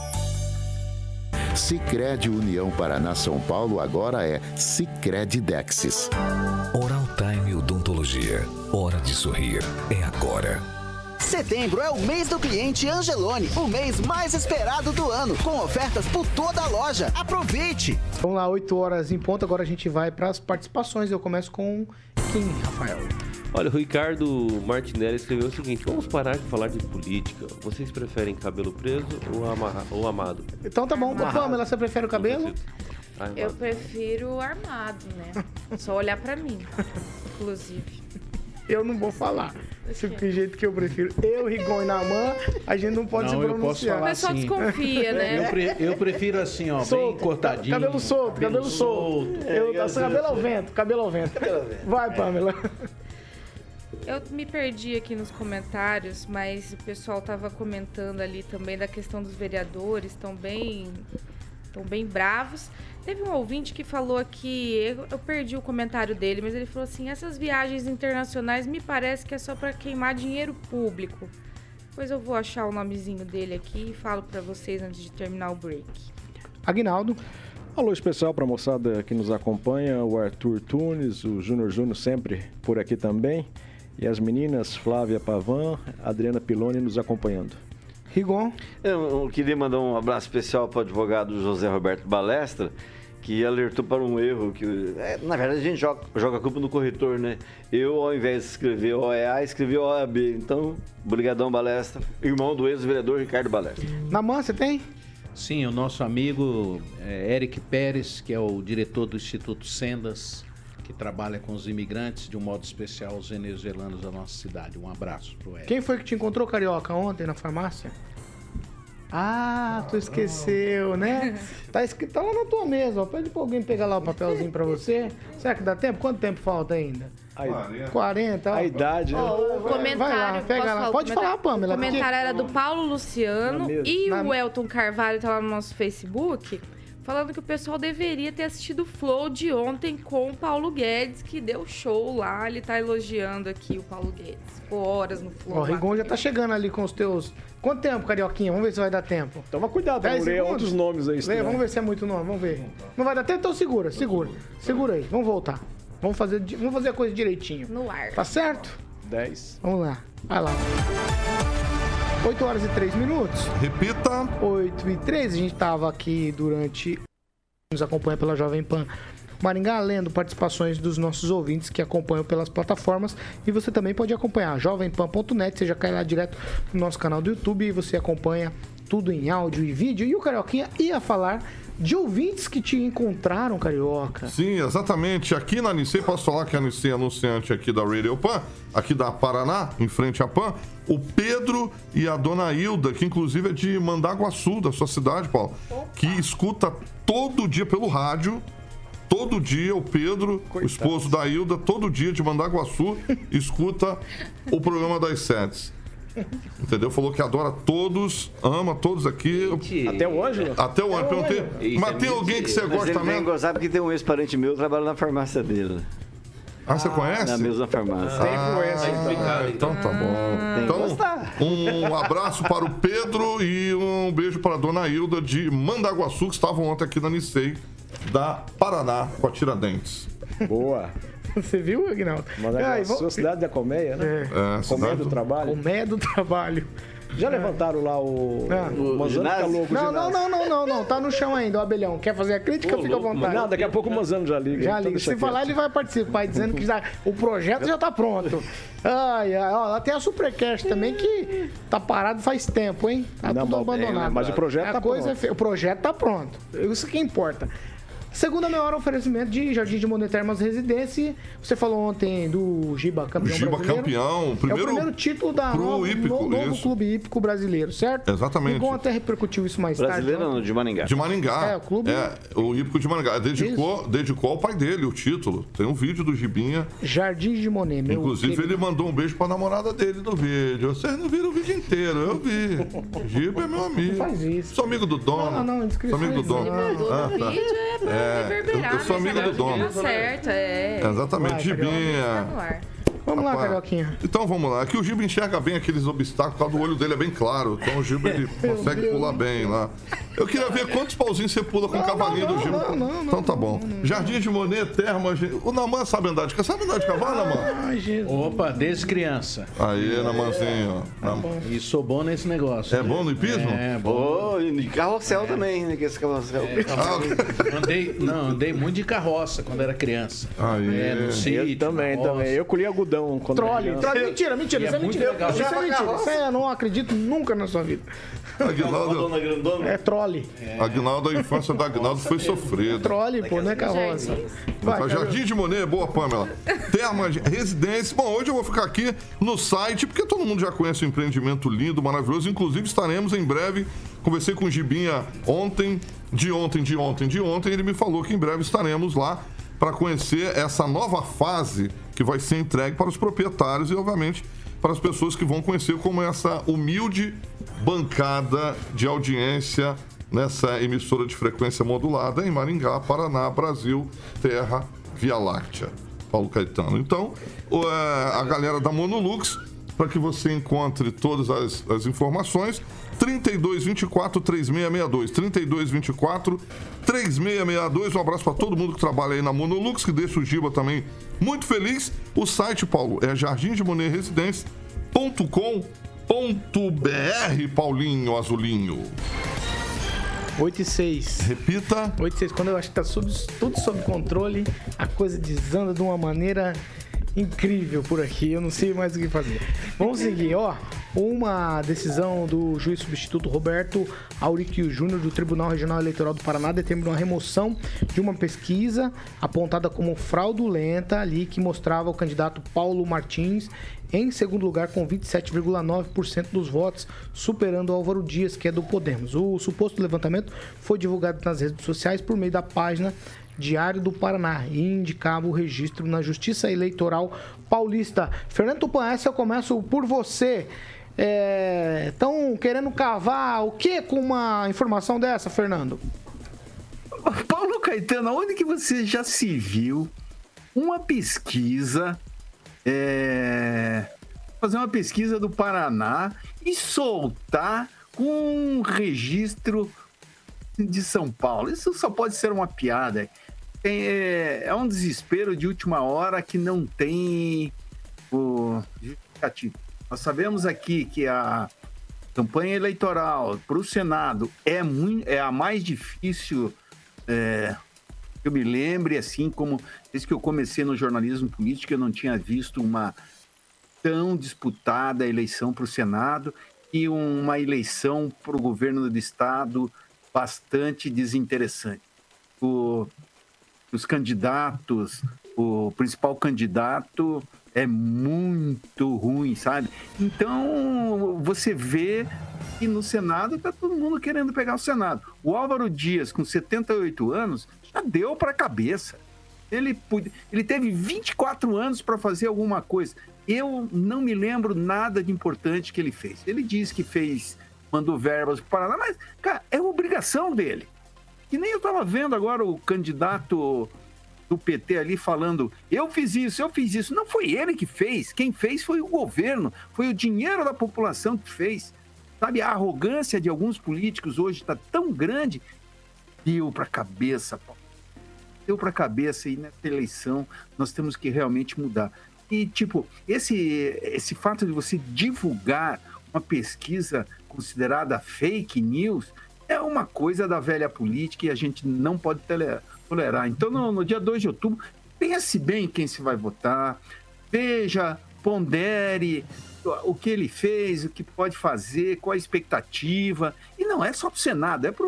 Sicredi União Paraná São Paulo agora é Sicredi Dexis. Oral Time Odontologia. Hora de sorrir é agora. Setembro é o mês do cliente Angelone, o mês mais esperado do ano, com ofertas por toda a loja. Aproveite! Vamos lá, 8 horas em ponto, agora a gente vai para as participações. Eu começo com quem, Rafael? Olha, o Ricardo Martinelli escreveu o seguinte: vamos parar de falar de política. Vocês preferem cabelo preso ou, amarra, ou amado? Então tá bom. Amarrado. Pamela, você prefere o cabelo? Eu prefiro armado, né? Só olhar para mim, inclusive. Eu não vou falar. Se que jeito que eu prefiro. Eu, Rigon e Namã, a gente não pode não, se pronunciar. O pessoal assim. desconfia, né? Eu, pre, eu, prefiro assim, ó, solto, bem cortadinho. Cabelo solto, cabelo, cabelo solto. solto. Eu, é, assim, cabelo ao vento, cabelo ao vento. Cabelo ao vento. Vai, Pamela. Eu me perdi aqui nos comentários, mas o pessoal tava comentando ali também da questão dos vereadores, estão bem, estão bem bravos. Teve um ouvinte que falou aqui, eu, eu, perdi o comentário dele, mas ele falou assim: essas viagens internacionais me parece que é só para queimar dinheiro público. Depois eu vou achar o nomezinho dele aqui e falo para vocês antes de terminar o break. Agnaldo. Alô especial para a moçada que nos acompanha, o Arthur Tunes, o Júnior Júnior sempre por aqui também, e as meninas Flávia Pavan, Adriana Piloni nos acompanhando. Rigon. Eu queria mandar um abraço especial para o advogado José Roberto Balestra, que alertou para um erro que, é, na verdade, a gente joga, joga a culpa no corretor, né? Eu, ao invés de escrever OEA, escrevi OAB. Então, brigadão Balestra, irmão do ex-vereador Ricardo Balestra. Na mão, você tem? Sim, o nosso amigo é, Eric Pérez, que é o diretor do Instituto Sendas, que trabalha com os imigrantes, de um modo especial os venezuelanos da nossa cidade. Um abraço pro Eric. Quem foi que te encontrou, Carioca, ontem na farmácia? Ah, tu esqueceu, né? Tá escrito tá lá na tua mesa, ó. Pede pra alguém pegar lá o papelzinho pra você. Será que dá tempo? Quanto tempo falta ainda? A 40. A idade, né? o comentário. Vai lá, pega lá. Pode falar, Pamela. O comentário era do Paulo Luciano e o Elton Carvalho tá lá no nosso Facebook falando que o pessoal deveria ter assistido o Flow de ontem com o Paulo Guedes, que deu show lá. Ele tá elogiando aqui o Paulo Guedes. Ficou horas no Flow. o Rigon já tá chegando ali com os teus. Quanto tempo, Carioquinha? Vamos ver se vai dar tempo. Toma cuidado, vamos ler outros nomes aí. Lê, vamos ver se é muito nome, vamos ver. Não vai dar tempo? Então segura, segura. Segura aí, vamos voltar. Vamos fazer, vamos fazer a coisa direitinho. No ar. Tá certo? 10. Vamos lá. Vai lá. 8 horas e 3 minutos. Repita. 8 e 3. A gente estava aqui durante. Nos acompanha pela Jovem Pan. Maringá, lendo participações dos nossos ouvintes que acompanham pelas plataformas. E você também pode acompanhar jovempan.net. Você já cai lá direto no nosso canal do YouTube e você acompanha tudo em áudio e vídeo. E o Carioquinha ia falar de ouvintes que te encontraram, Carioca. Sim, exatamente. Aqui na Nicei, posso falar que a Nicei é anunciante aqui da Radio Pan, aqui da Paraná, em frente à Pan, o Pedro e a dona Hilda, que inclusive é de Mandaguaçu, da sua cidade, Paulo, que escuta todo dia pelo rádio. Todo dia o Pedro, o esposo da Hilda, todo dia de Mandaguaçu, escuta o programa das sets. Entendeu? Falou que adora todos, ama todos aqui. Até o Ângelo? Até o Ângelo. Perguntei, Isso mas é tem alguém que você Mas gosta mesmo? gozar porque tem um ex-parente meu que trabalha na farmácia dele. Ah, você conhece? Na mesma farmácia. Ah, então tá bom. Tem que Então, gostar. um abraço para o Pedro e um beijo para a dona Hilda de Mandaguaçu, que estavam ontem aqui na Nicei, da Paraná, com a Tiradentes. Boa. Você viu, Aguinaldo? Manda Ai, a vamos- sua cidade da colmeia, né? É, Colmeia cidade do do- trabalho. Colmeia do trabalho. Já levantaram lá o. Ah. o Manzano fica louco. Não, não, ginásio. não, não, não, não. Tá no chão ainda, o abelhão. Quer fazer a crítica? Fica à vontade. Não, daqui a pouco o Manzano já liga. Já então liga. Se falar, ele vai participar, dizendo que já, o projeto já tá pronto. Ai, ai, ó, lá tem a Supercast também, que tá parado faz tempo, hein? Tá Não, tudo mas- abandonado. mas o projeto A tá coisa pronto. é fe- O projeto tá pronto. Isso que importa. Segunda meia hora, oferecimento de Jardim de Monet Termas Residência. Você falou ontem do Giba campeão Giba brasileiro. campeão, é primeiro o primeiro título da pro nova, hípico, no- novo isso. clube hípico brasileiro, certo? Exatamente. Rigon até repercutiu isso mais Brasileiro tarde. não, de Maringá. De Maringá. É, o clube- É, o Hípico de Maringá. Dedicou, dedicou ao pai dele o título. Tem um vídeo do Gibinha. Jardim de Monet, meu Inclusive, querido. ele mandou um beijo pra namorada dele no vídeo. Vocês não viram o vídeo inteiro, eu vi. Giba é meu amigo. Não faz isso. Sou amigo do dono. Não, não, Sou amigo do dono. Ele mandou Ah, no tá. vídeo é pra É, reverberar. eu- eu sou amigo do dono. Tá certo, é. Exatamente, Gibinha. Vamos lá, Rapaz, Carioquinha. Então vamos lá. Aqui o Giba enxerga bem aqueles obstáculos, causa do olho dele é bem claro. Então o Giba ele consegue pular bem lá. Eu queria ver quantos pauzinhos você pula com o cavalinho do Giba. não, não, então tá bom. Jardim de Monet, Termas. O Naman sabe andar de cavalo. Sabe andar de cavalo, Naman? Ai, Jesus. Opa, desde criança. Aí, Namanzinho. Nam- E sou bom nesse negócio. É bom no hipismo? É, bom. Ô, e carrossel também, né? Que esse carrossel. Ah, Andei, não, andei muito de carroça quando era criança. Aí. É, no sítio. Eu também, também. Eu colhi algodão quando era Trole, criança. trole. Mentira, mentira. E Isso é é mentira. legal. Isso é mentira. Isso aí eu não acredito nunca na sua vida. Aguinaldo. É trole. Aguinaldo, a infância da Aguinaldo foi sofrida. Trole, pô, não é carroça. Vai, Vai, Jardim de Monet, boa, Pamela. Termas, residência. Bom, hoje eu vou ficar aqui no site, porque todo mundo já conhece o empreendimento lindo, maravilhoso. Inclusive, estaremos em breve. Conversei com o Gibinha ontem, de ontem, de ontem, de ontem. Ele me falou que em breve estaremos lá para conhecer essa nova fase que vai ser entregue para os proprietários e, obviamente, para as pessoas que vão conhecer como essa humilde bancada de audiência nessa emissora de frequência modulada em Maringá, Paraná, Brasil, Terra, Via Láctea. Paulo Caetano. Então, é, a galera da Monolux, para que você encontre todas as, as informações, 3224 3662. 3224 3662. Um abraço para todo mundo que trabalha aí na Monolux, que deixa o Giba também muito feliz. O site, Paulo, é jardimdemoneresidência.com.br, Paulinho Azulinho. 8 e 6. Repita. 8 e 6. Quando eu acho que tá sob- tudo sob controle, a coisa desanda de uma maneira incrível por aqui. Eu não sei mais o que fazer. Vamos seguir, ó. Uma decisão do juiz substituto Roberto Auriquio Júnior do Tribunal Regional Eleitoral do Paraná determinou a remoção de uma pesquisa apontada como fraudulenta ali que mostrava o candidato Paulo Martins em segundo lugar com 27,9% dos votos, superando Álvaro Dias, que é do Podemos. O suposto levantamento foi divulgado nas redes sociais por meio da página Diário do Paraná e indicava o registro na Justiça Eleitoral Paulista. Fernando Tupan, essa eu começo por você. Estão querendo cavar o que com uma informação dessa, Fernando? Paulo Caetano, onde que você já se viu uma pesquisa, é, fazer uma pesquisa do Paraná e soltar com um registro de São Paulo? Isso só pode ser uma piada. Tem, é, é um desespero de última hora que não tem o justificativo. Nós sabemos aqui que a campanha eleitoral para o Senado é, muito, é a mais difícil é, eu me lembre, assim como desde que eu comecei no jornalismo político, eu não tinha visto uma tão disputada eleição para o Senado e uma eleição para o governo do Estado bastante desinteressante. O, os candidatos, o principal candidato é muito ruim, sabe? Então você vê que no Senado está todo mundo querendo pegar o Senado. O Álvaro Dias, com 78 anos, já deu para a cabeça. Ele, ele teve 24 anos para fazer alguma coisa. Eu não me lembro nada de importante que ele fez. Ele disse que fez, mandou verbas para o Paraná, mas, cara, é obrigação dele. Que nem eu estava vendo agora o candidato do PT ali falando: eu fiz isso, eu fiz isso. Não foi ele que fez. Quem fez foi o governo, foi o dinheiro da população que fez. Sabe, a arrogância de alguns políticos hoje está tão grande. Deu para a cabeça, Paulo. Deu para a cabeça e nessa eleição nós temos que realmente mudar. E, tipo, esse, esse fato de você divulgar uma pesquisa considerada fake news é uma coisa da velha política e a gente não pode tolerar. Então, no, no dia 2 de outubro, pense bem quem se vai votar, veja, pondere o que ele fez, o que pode fazer, qual a expectativa. E não é só para o Senado, é para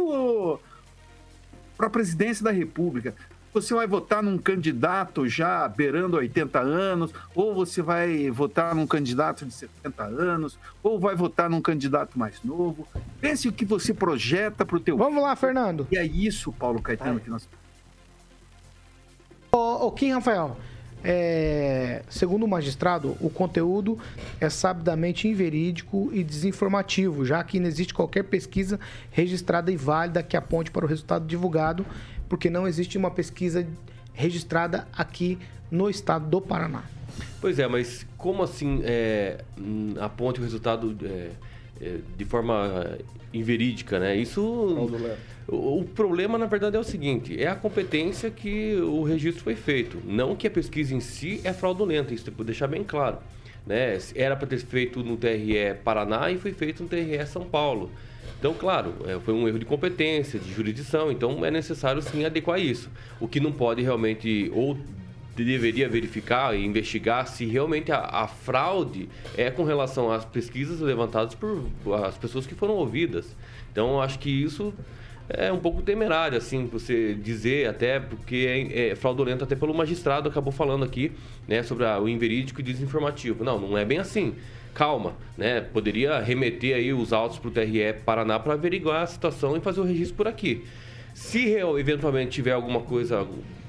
a presidência da República. Você vai votar num candidato já beirando 80 anos, ou você vai votar num candidato de 70 anos, ou vai votar num candidato mais novo. Pense o que você projeta para o teu. Vamos lá, Fernando. E é isso, Paulo Caetano, que nós. Ô, ô Kim Rafael, é, segundo o magistrado, o conteúdo é sabidamente inverídico e desinformativo, já que não existe qualquer pesquisa registrada e válida que aponte para o resultado divulgado porque não existe uma pesquisa registrada aqui no estado do Paraná. Pois é, mas como assim é, hum, aponte o resultado é, é, de forma inverídica, né? Isso. O, o problema, na verdade, é o seguinte: é a competência que o registro foi feito. Não que a pesquisa em si é fraudulenta, isso tem que deixar bem claro. Né? Era para ter feito no TRE Paraná e foi feito no TRE São Paulo. Então, claro, é, foi um erro de competência, de jurisdição, então é necessário sim adequar isso. O que não pode realmente, ou deveria verificar e investigar se realmente a, a, fraude é com relação às pesquisas levantadas por as pessoas que foram ouvidas. Então, acho que isso é um pouco temerário, assim, você dizer até, porque é, é fraudulento até pelo magistrado acabou falando aqui, né, sobre a, o inverídico e desinformativo. Não, não é bem assim calma, né? Poderia remeter aí os autos para o TRE Paraná para averiguar a situação e fazer o registro por aqui. Se eventualmente tiver alguma coisa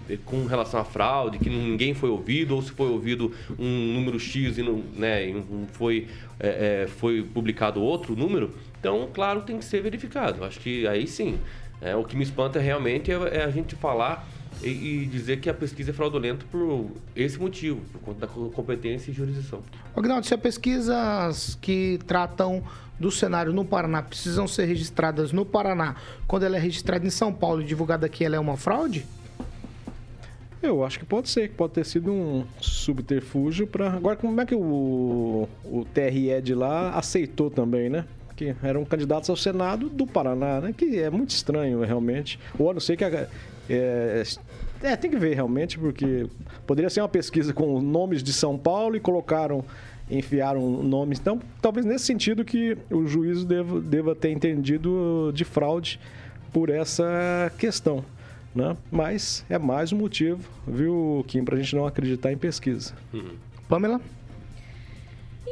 eh, com relação à fraude, que ninguém foi ouvido, ou se foi ouvido um número X e não, né, foi, é, foi publicado outro número, então, claro, tem que ser verificado. Acho que aí sim. É, o que me espanta realmente é, é a gente falar e, e, dizer que a pesquisa é fraudulenta por esse motivo, por conta da competência e jurisdição. Agnaldo, se as pesquisas que tratam do cenário no Paraná precisam ser registradas no Paraná, quando ela é registrada em São Paulo e divulgada aqui, ela é uma fraude? Eu acho que pode ser, que pode ter sido um subterfúgio para. Agora, como é que o, o TRE de lá aceitou também, né? Que eram candidatos ao Senado do Paraná, né? Que é muito estranho, realmente. Ou a não ser que a, é, é, tem que ver realmente, porque poderia ser uma pesquisa com nomes de São Paulo e colocaram, enfiaram nomes. Então, talvez nesse sentido que o juízo deva, deva ter entendido de fraude por essa questão. Né? Mas é mais um motivo, viu, Kim, para a gente não acreditar em pesquisa. Uhum. Pamela?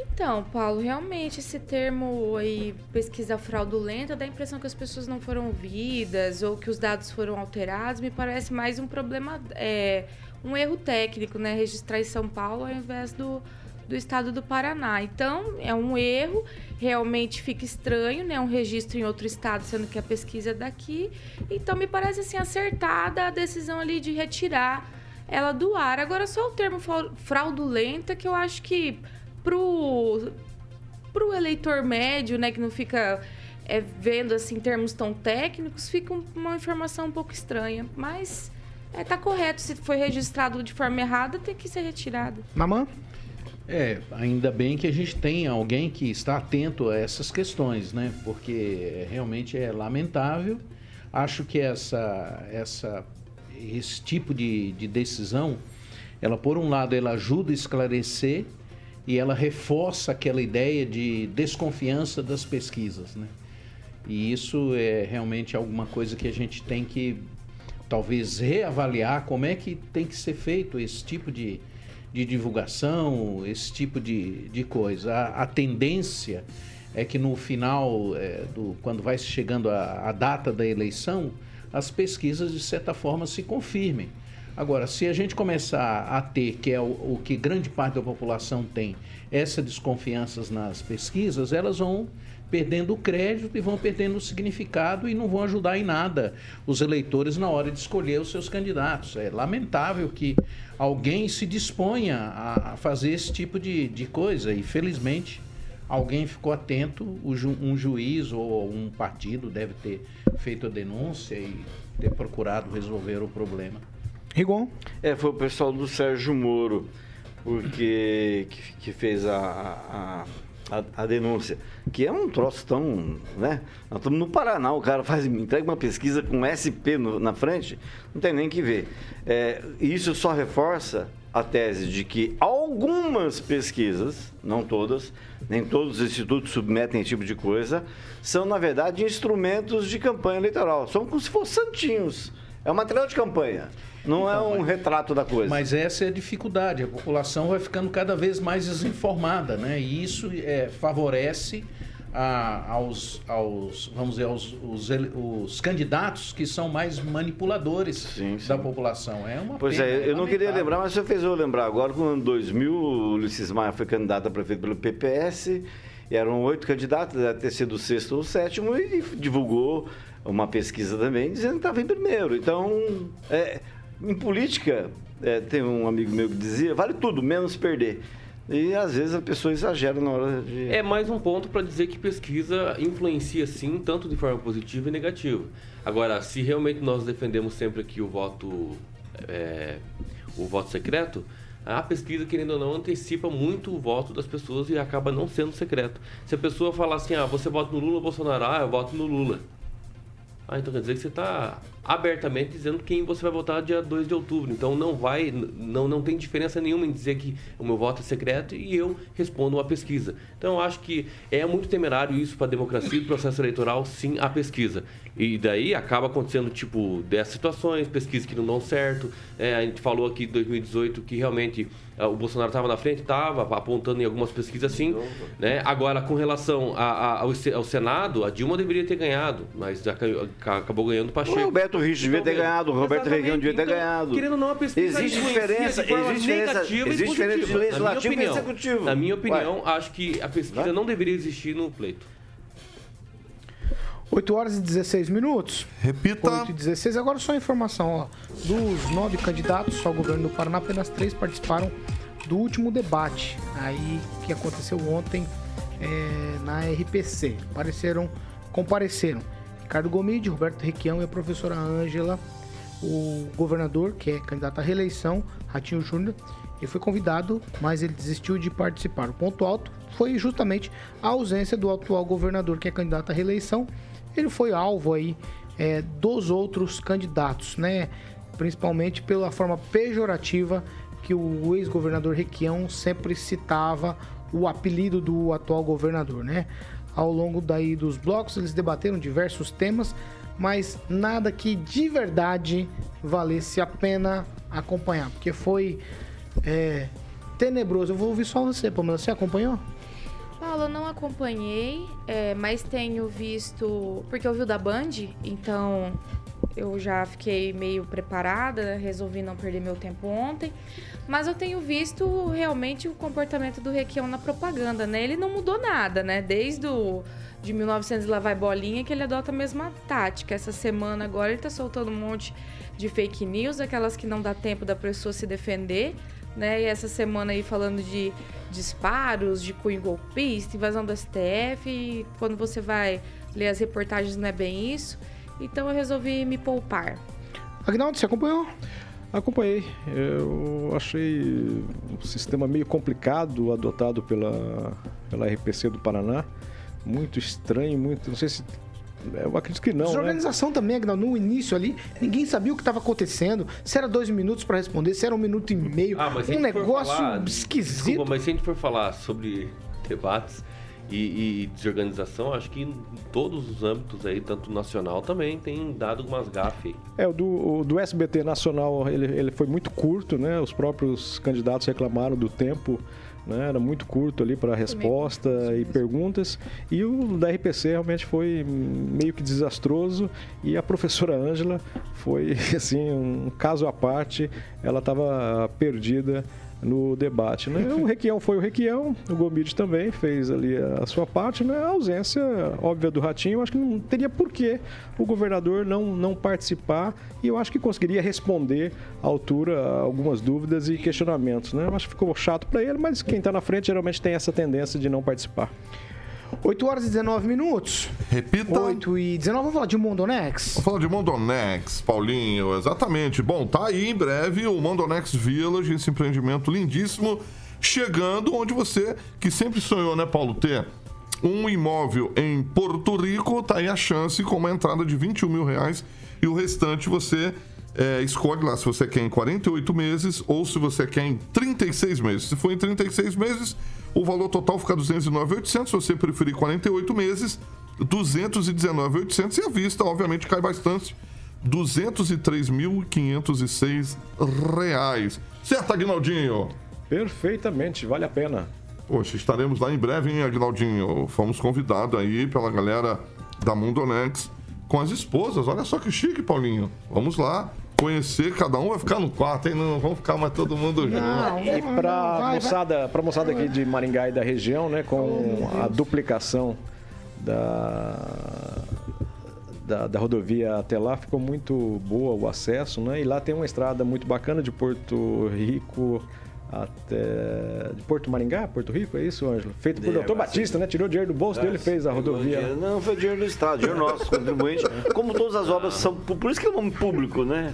Então, Paulo, realmente esse termo aí, pesquisa fraudulenta, dá a impressão que as pessoas não foram ouvidas ou que os dados foram alterados, me parece mais um problema, é, um erro técnico, né? Registrar em São Paulo ao invés do, do estado do Paraná. Então, é um erro, realmente fica estranho, né? Um registro em outro estado, sendo que a pesquisa é daqui. Então, me parece assim acertada a decisão ali de retirar ela do ar. Agora, só o termo fraudulenta que eu acho que pro, pro eleitor médio, né, que não fica é, vendo assim termos tão técnicos, fica uma informação um pouco estranha. Mas é, tá correto. Se foi registrado de forma errada, tem que ser retirado. Mamã? É, ainda bem que a gente tem alguém que está atento a essas questões, né? Porque realmente é lamentável. Acho que essa, essa, esse tipo de, de decisão, ela por um lado ela ajuda a esclarecer e ela reforça aquela ideia de desconfiança das pesquisas, né? E isso é realmente alguma coisa que a gente tem que talvez reavaliar como é que tem que ser feito esse tipo de, de divulgação, esse tipo de, de coisa. A, a tendência é que no final, é, do, quando vai chegando a, a data da eleição, as pesquisas de certa forma se confirmem. Agora, se a gente começar a ter, que é o, o que grande parte da população tem, essa desconfianças nas pesquisas, elas vão perdendo o crédito e vão perdendo o significado e não vão ajudar em nada os eleitores na hora de escolher os seus candidatos. É lamentável que alguém se disponha a fazer esse tipo de, de coisa e, felizmente, alguém ficou atento, um juiz ou um partido deve ter feito a denúncia e ter procurado resolver o problema. Rigon? É, foi o pessoal do Sérgio Moro, porque que, que fez a, a a, a, denúncia, que é um troço tão, né? Nós estamos no Paraná, o cara faz, entrega uma pesquisa com SP no, na frente, não tem nem que ver. É, isso só reforça a tese de que algumas pesquisas, não todas, nem todos os institutos submetem esse tipo de coisa, são, na verdade, instrumentos de campanha eleitoral. São como se fossem santinhos. É um material de campanha. Não é então, é um mas, retrato da coisa. Mas essa é a dificuldade. A população vai ficando cada vez mais desinformada, né? E isso é, favorece a, aos, aos, vamos dizer, aos os, os, candidatos que são mais manipuladores sim, sim. da população. É uma Pois pena, é, eu não queria lembrar, mas você fez eu lembrar agora, quando em 2000 o Ulisses Maia foi candidato a prefeito pelo PPS, eram oito candidatos, deve ter sido o sexto ou o sétimo, e divulgou uma pesquisa também dizendo que estava em primeiro. Então, é, em política, é, tem um amigo meu que dizia, vale tudo, menos perder. E às vezes a pessoa exagera na hora de. É mais um ponto para dizer que pesquisa influencia sim, tanto de forma positiva e negativa. Agora, se realmente nós defendemos sempre aqui o voto, é, o voto secreto, a pesquisa, querendo ou não, antecipa muito o voto das pessoas e acaba não sendo secreto. Se a pessoa falar assim, ah, você vota no Lula ou Bolsonaro, ah, eu voto no Lula. Ah, então quer dizer que você está abertamente dizendo quem você vai votar dia 2 de outubro. Então não vai, não, não tem diferença nenhuma em dizer que o meu voto é secreto e eu respondo uma pesquisa. Então eu acho que é muito temerário isso para a democracia e processo eleitoral, sim, a pesquisa. E daí acaba acontecendo, tipo, dessas situações, pesquisas que não dão certo. É, a gente falou aqui em 2018 que realmente o Bolsonaro estava na frente, estava apontando em algumas pesquisas assim. Né? Agora, com relação a, a, ao, ao, Senado, a Dilma deveria ter ganhado, mas acabou ganhando o Pacheco. O Roberto Rich devia ter ganhado, o Roberto Reguão devia ter então, ganhado. Querendo ou não, a pesquisa existe diferença, existe diferença, existe diferença de legislativo e executivo. Na minha opinião, Ué. acho que a pesquisa Vai? não deveria existir no pleito. 8 horas e 16 minutos. Repita. 8 e 16. Agora só informação, ó. Dos nove candidatos ao governo do Paraná, apenas três participaram do último debate aí que aconteceu ontem é, na RPC. Apareceram, compareceram Ricardo Gomide, Roberto Requião e a professora Ângela, o governador, que é candidato à reeleição, Ratinho Júnior, ele foi convidado, mas ele desistiu de participar. O ponto alto foi justamente a ausência do atual governador, que é candidato à reeleição, ele foi alvo aí é, dos outros candidatos, né? Principalmente pela forma pejorativa que o ex-governador Requião sempre citava o apelido do atual governador, né? Ao longo daí dos blocos eles debateram diversos temas, mas nada que de verdade valesse a pena acompanhar, porque foi é, tenebroso. Eu vou ouvir só você, Pamela. Você acompanhou? Paulo, eu não acompanhei, é, mas tenho visto. Porque eu vi o da Band, então eu já fiquei meio preparada, resolvi não perder meu tempo ontem. Mas eu tenho visto realmente o comportamento do Requião na propaganda, né? Ele não mudou nada, né? Desde o, de 1900 lá vai bolinha que ele adota a mesma tática. Essa semana agora ele tá soltando um monte de fake news, aquelas que não dá tempo da pessoa se defender, né? E essa semana aí falando de disparos, de cunho golpista, invasão do STF. E quando você vai ler as reportagens, não é bem isso. Então eu resolvi me poupar. Agnaldo, você acompanhou? Acompanhei. Eu achei um sistema meio complicado adotado pela, pela RPC do Paraná. Muito estranho, muito. Não sei se. Eu acredito que não. Né? Desorganização também, Agnaldo, no início ali, ninguém sabia o que estava acontecendo. Se era dois minutos para responder, se era um minuto e meio. Ah, um negócio falar- esquisito. Desculpa, mas se a gente for falar sobre debates e, e desorganização, acho que em todos os âmbitos aí, tanto nacional também, tem dado umas gafes. É, o do, o do SBT Nacional, ele, ele foi muito curto, né? Os próprios candidatos reclamaram do tempo, né? Era muito curto ali para resposta e perguntas. E o da RPC realmente foi meio que desastroso. E a professora Ângela foi, assim, um caso à parte. Ela estava perdida no debate, né? O Requião foi o Requião, o Gomide também fez ali a sua parte, né? A ausência óbvia do Ratinho, eu acho que não teria porquê o governador não, não participar e eu acho que conseguiria responder à altura algumas dúvidas e questionamentos, né? Eu acho que ficou chato para ele, mas quem está na frente geralmente tem essa tendência de não participar. 8 horas e 19 minutos. Repita. 8 e 19. Vamos falar de Mondonex? Vamos falar de Mondonex, Paulinho, exatamente. Bom, tá aí em breve o Mondonex Village, esse empreendimento lindíssimo, chegando onde você, que sempre sonhou, né, Paulo, ter um imóvel em Porto Rico, tá aí a chance com uma entrada de 21 mil reais e o restante você é, escolhe lá se você quer em 48 meses ou se você quer em 36 meses. Se for em 36 meses, o valor total fica 209,800. Se você preferir 48 meses, 219,800 e a vista, obviamente, cai bastante. 203.506 reais. Certo, Aguinaldinho? Perfeitamente, vale a pena. Poxa, estaremos lá em breve, hein, Aguinaldinho? Fomos convidados aí pela galera da Mundonex com as esposas. Olha só que chique, Paulinho. Vamos lá conhecer, cada um vai ficar no quarto, hein? Não vamos ficar mais todo mundo junto. E para moçada, pra moçada aqui de Maringá e da região, né, com a duplicação da, da, da rodovia até lá, ficou muito boa o acesso, né? E lá tem uma estrada muito bacana de Porto Rico até de Porto Maringá, Porto Rico, é isso, Ângelo? Feito por É, doutor vai Batista, né? Tirou dinheiro do bolso dele e fez a rodovia. Não, foi dinheiro do Estado, dinheiro nosso, contribuinte. Como todas as obras são. Por isso que é o nome público, né?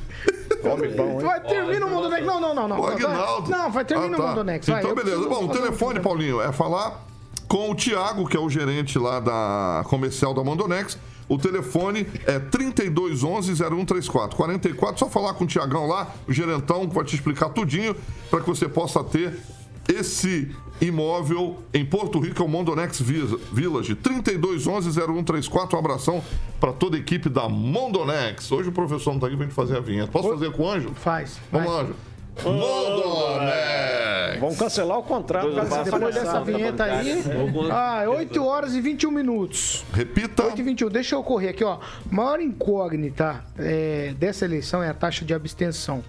Homem bom, Vai, termina o Mondonex. Não, não, não, não. O Aguinaldo. Não, vai, termina Ah, o tá. Mondonex. vai. Então, beleza. Bom, o telefone, Paulinho, é falar com o Tiago, que é o gerente lá da comercial da Mondonex. O telefone é 3211-0134. 44, só falar com o Tiagão lá, o gerentão, que vai te explicar tudinho, para que você possa ter esse imóvel em Porto Rico, é o Mondonex Village. 3211-0134. Um abração para toda a equipe da Mondonex. Hoje o professor não tá aqui pra gente fazer a vinheta. Posso fazer com o Anjo? Faz. Vamos lá, Anjo. Vão cancelar o contrato. Depois, dessa vinheta aí. Ah, 8 horas e 21 minutos. Repita. 8 e 21. Deixa eu correr aqui, ó. Maior incógnita é, dessa eleição é a taxa de abstenção.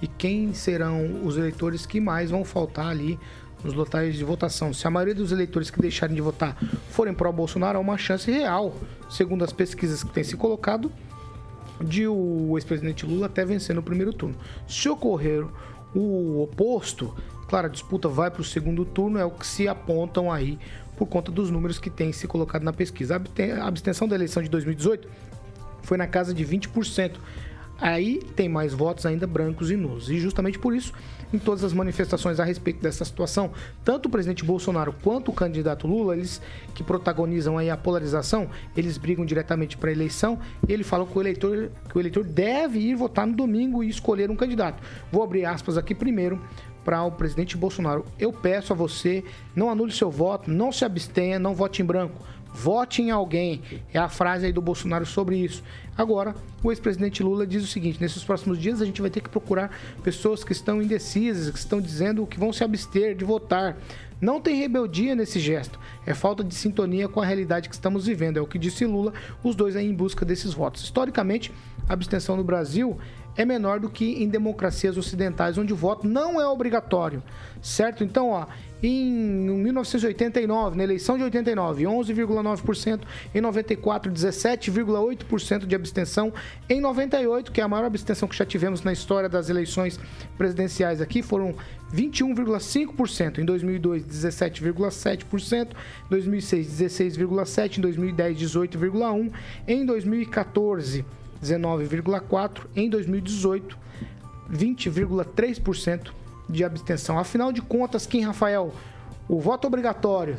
E quem serão os eleitores que mais vão faltar ali nos locais de votação? Se a maioria dos eleitores que deixarem de votar forem pró-Bolsonaro, há uma chance real, segundo as pesquisas que têm se colocado, de o ex-presidente Lula até vencer no primeiro turno. Se ocorrer o oposto, claro, a disputa vai para o segundo turno, é o que se apontam aí por conta dos números que têm se colocado na pesquisa. A abstenção da eleição de 2018 foi na casa de 20%. Aí tem mais votos ainda brancos e nulos. E justamente por isso, em todas as manifestações a respeito dessa situação, tanto o presidente Bolsonaro quanto o candidato Lula, eles que protagonizam aí a polarização, eles brigam diretamente para a eleição ele fala que o eleitor que o eleitor deve ir votar no domingo e escolher um candidato. Vou abrir aspas aqui primeiro para o presidente Bolsonaro. Eu peço a você, não anule seu voto, não se abstenha, não vote em branco. Vote em alguém. É a frase aí do Bolsonaro sobre isso. Agora, o ex-presidente Lula diz o seguinte: nesses próximos dias a gente vai ter que procurar pessoas que estão indecisas, que estão dizendo que vão se abster de votar. Não tem rebeldia nesse gesto. É falta de sintonia com a realidade que estamos vivendo. É o que disse Lula, os dois aí em busca desses votos. Historicamente, a abstenção no Brasil é menor do que em democracias ocidentais, onde o voto não é obrigatório, certo? Então, ó, em 1989, na eleição de 89, 11,9%, em 94, 17,8% de abstenção, em 98, que é a maior abstenção que já tivemos na história das eleições presidenciais aqui, foram 21,5%, em 2002, 17,7%, em 2006, 16,7%, em 2010, 18,1%, em 2014, 19,4%, em 2018, 20,3% de abstenção. Afinal de contas, Kim Rafael, o voto obrigatório,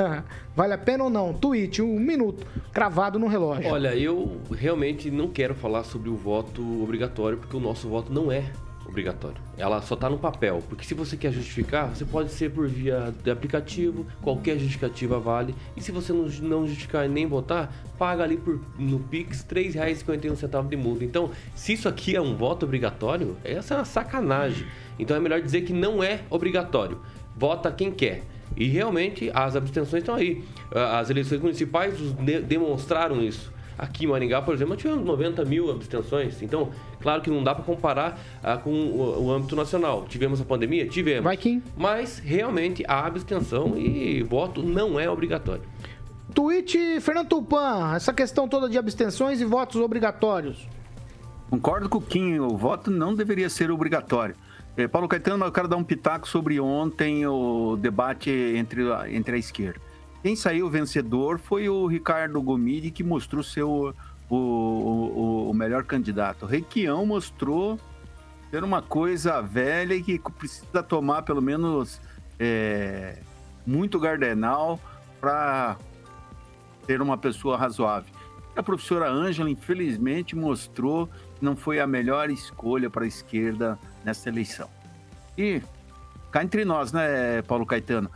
vale a pena ou não? Tweet, um minuto, cravado no relógio. Olha, eu realmente não quero falar sobre o voto obrigatório, porque o nosso voto não é obrigatório. Ela só está no papel, porque se você quer justificar, você pode ser por via de aplicativo, qualquer justificativa vale. E se você não, justificar e nem votar, paga ali por, no Pix R$ 3,51 de multa. Então, se isso aqui é um voto obrigatório, essa é uma sacanagem. Então é melhor dizer que não é obrigatório. Vota quem quer. E realmente as abstenções estão aí. As eleições municipais demonstraram isso. Aqui em Maringá, por exemplo, tivemos 90 mil abstenções. Então, claro que não dá para comparar ah, com o, o, âmbito nacional. Tivemos a pandemia? Tivemos. Vai, Kim. Mas, realmente, a abstenção e voto não é obrigatório. Tweet Fernando Tupan, essa questão toda de abstenções e votos obrigatórios. Concordo com o Kim, o voto não deveria ser obrigatório. É, Paulo Caetano, eu quero dar um pitaco sobre ontem o debate entre a, entre a esquerda. Quem saiu vencedor foi o Ricardo Gomide, que mostrou ser o, o, o melhor candidato. O Requião mostrou ser uma coisa velha e que precisa tomar pelo menos é, muito gardenal para ser uma pessoa razoável. A professora Ângela, infelizmente, mostrou que não foi a melhor escolha para a esquerda nessa eleição. E cá entre nós, né, Paulo Caetano?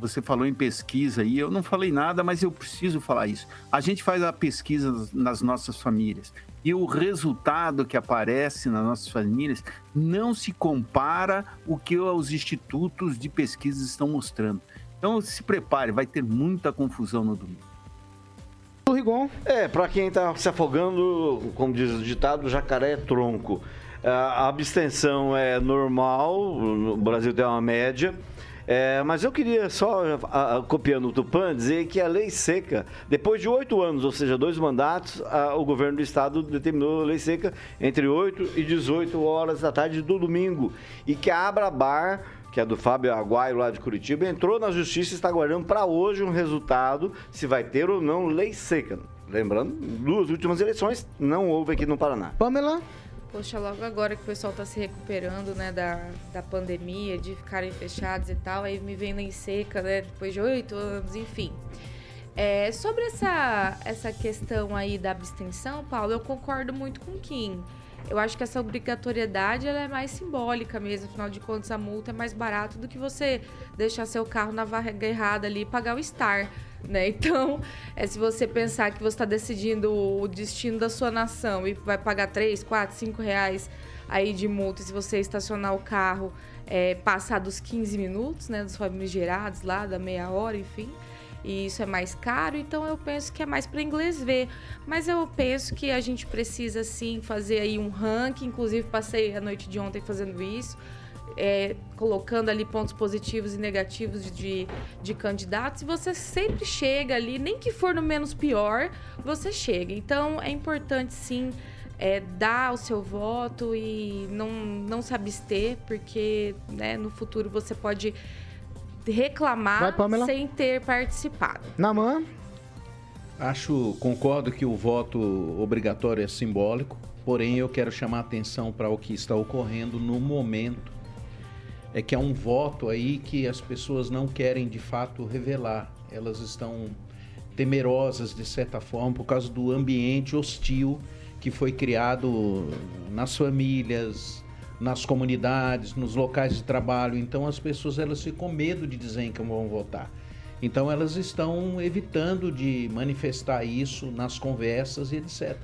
Você falou em pesquisa aí, eu não falei nada, mas eu preciso falar isso. A gente faz a pesquisa nas nossas famílias e o resultado que aparece nas nossas famílias não se compara o que os institutos de pesquisa estão mostrando. Então se prepare, vai ter muita confusão no domingo. Rigon. É, para quem está se afogando, como diz o ditado, jacaré é tronco. A abstenção é normal, no Brasil tem uma média. É, mas eu queria só, a, a, copiando o Tupan, dizer que a lei seca, depois de oito anos, ou seja, dois mandatos, a, o governo do estado determinou a lei seca entre 8 e 18 horas da tarde do domingo. E que a Abrabar que é do Fábio Aguaio lá de Curitiba, entrou na justiça e está aguardando para hoje um resultado se vai ter ou não lei seca. Lembrando, duas últimas eleições não houve aqui no Paraná. Pamela? Poxa, logo agora que o pessoal está se recuperando, né, da, da pandemia, de ficarem fechados e tal, aí me vem lei seca, né, depois de oito anos, enfim. É, sobre essa, essa questão aí da abstenção, Paulo, eu concordo muito com o Kim. Eu acho que essa obrigatoriedade ela é mais simbólica mesmo, afinal de contas a multa é mais barato do que você deixar seu carro na vaga errada ali e pagar o STAR, né? Então, é se você pensar que você está decidindo o destino da sua nação e vai pagar 3, 4, 5 reais aí de multa se você estacionar o carro é, passar dos 15 minutos, né, dos famigerados lá, da meia hora, enfim e isso é mais caro, então eu penso que é mais para inglês ver. Mas eu penso que a gente precisa sim fazer aí um ranking, inclusive passei a noite de ontem fazendo isso. É, colocando ali pontos positivos e negativos de, de, candidatos, e você sempre chega ali, nem que for no menos pior, você chega. Então é importante sim é, dar o seu voto e não, não se abster, porque né, no futuro você pode reclamar Vai, sem ter participado. Namã? Acho, concordo que o voto obrigatório é simbólico, porém eu quero chamar a atenção para o que está ocorrendo no momento. É que é um voto aí que as pessoas não querem de fato revelar. Elas estão temerosas de certa forma por causa do ambiente hostil que foi criado nas famílias, nas comunidades, nos locais de trabalho. Então as pessoas elas ficam com medo de dizer que vão votar. Então elas estão evitando de manifestar isso nas conversas e etc.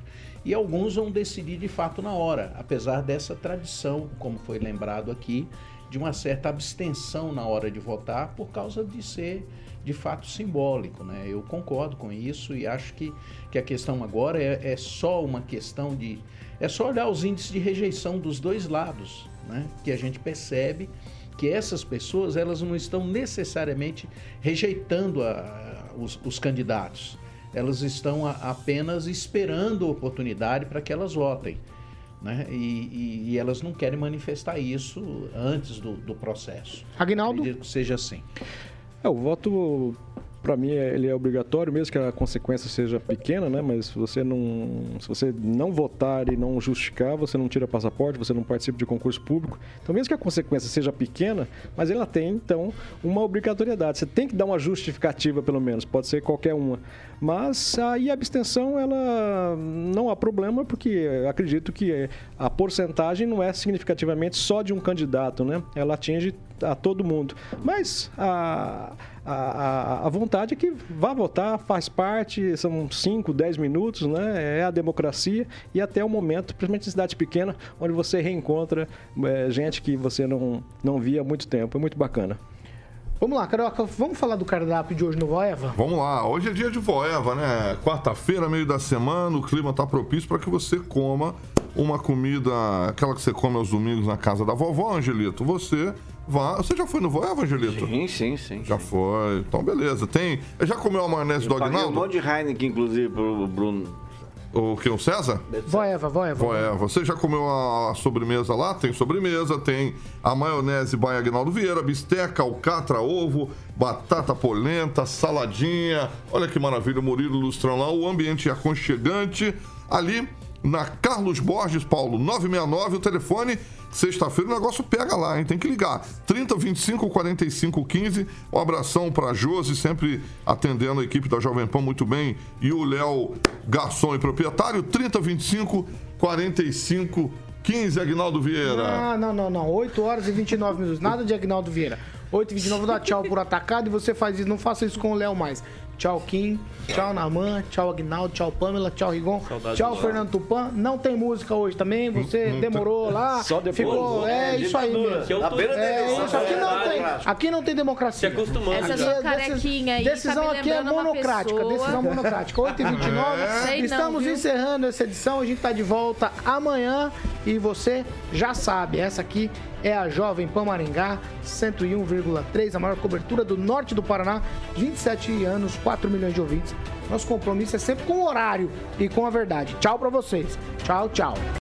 E alguns vão decidir de fato na hora, apesar dessa tradição, como foi lembrado aqui, de uma certa abstenção na hora de votar por causa de ser de fato simbólico. Né? Eu concordo com isso e acho que, que a questão agora é, é só uma questão de é só olhar os índices de rejeição dos dois lados, né? que a gente percebe que essas pessoas elas não estão necessariamente rejeitando a, a, os, os, candidatos. Elas estão a, apenas esperando a oportunidade para que elas votem. Né? E, e, e, elas não querem manifestar isso antes do, do processo. Aguinaldo? Acredito que seja assim. É, o voto para mim ele é obrigatório, mesmo que a consequência seja pequena, né? Mas se você não, se você não votar e não justificar, você não tira passaporte, você não participa de concurso público. Então, mesmo que a consequência seja pequena, mas ela tem então uma obrigatoriedade. Você tem que dar uma justificativa, pelo menos. Pode ser qualquer uma. Mas aí a abstenção ela não há problema, porque acredito que a porcentagem não é significativamente só de um candidato, né? Ela atinge a todo mundo. Mas a, a, a vontade é que vá votar, faz parte, são 5, 10 minutos, né? É a democracia e até o momento, principalmente em cidade pequena, onde você reencontra é, gente que você não, não via há muito tempo. É muito bacana. Vamos lá, Carioca, vamos falar do cardápio de hoje no Voeva? Vamos lá, hoje é dia de Voeva, né? Quarta-feira, meio da semana, o clima tá propício para que você coma uma comida, aquela que você come aos domingos na casa da vovó, Angelito. Você vá. Você já foi no Voeva, Angelito? Sim, sim, sim. Já foi. Então, beleza. Tem. Já comeu a maionese do Paguei um Agnaldo? monte de Heineken, inclusive, pro Bruno. O que? O César? Voeva, Voeva. Voeva. Você já comeu a sobremesa lá? Tem sobremesa, tem a maionese by Agnaldo Vieira, bisteca, alcatra, ovo, batata polenta, saladinha. Olha que maravilha, o Murilo Lustrão lá, o ambiente aconchegante. Ali na Carlos Borges, Paulo, 969, o telefone. Sexta-feira o negócio pega lá, hein? Tem que ligar. 30 25 45 15. Um abração pra Josi, sempre atendendo a equipe da Jovem Pan muito bem. E o Léo, garçom e proprietário. 30 25 45 15, Agnaldo Vieira. Ah, não, não, não. 8 horas e 29 minutos. Nada de Agnaldo Vieira. 8 e 29 dá tchau por atacado e você faz isso. Não faça isso com o Léo mais. Tchau, Kim. Tchau, Naman. Tchau, Agnaldo. Tchau, Pamela. Tchau, Rigon. Saudade tchau, do Fernando Tupan. Não tem música hoje também. Você demorou lá. Só depois. Ficou. É isso aí mesmo. Na beira É eleição, isso. Aqui não é tem, aqui não tem democracia. Se acostumando Essa sua carequinha aí Decisão tá aqui é monocrática. Decisão monocrática. 8 e 29 Sei não, Estamos viu? encerrando essa edição. A gente tá de volta amanhã. E você já sabe, essa aqui é a Jovem Pan Maringá, 101,3, a maior cobertura do norte do Paraná. 27 anos, 4 milhões de ouvintes. Nosso compromisso é sempre com o horário e com a verdade. Tchau pra vocês. Tchau, tchau.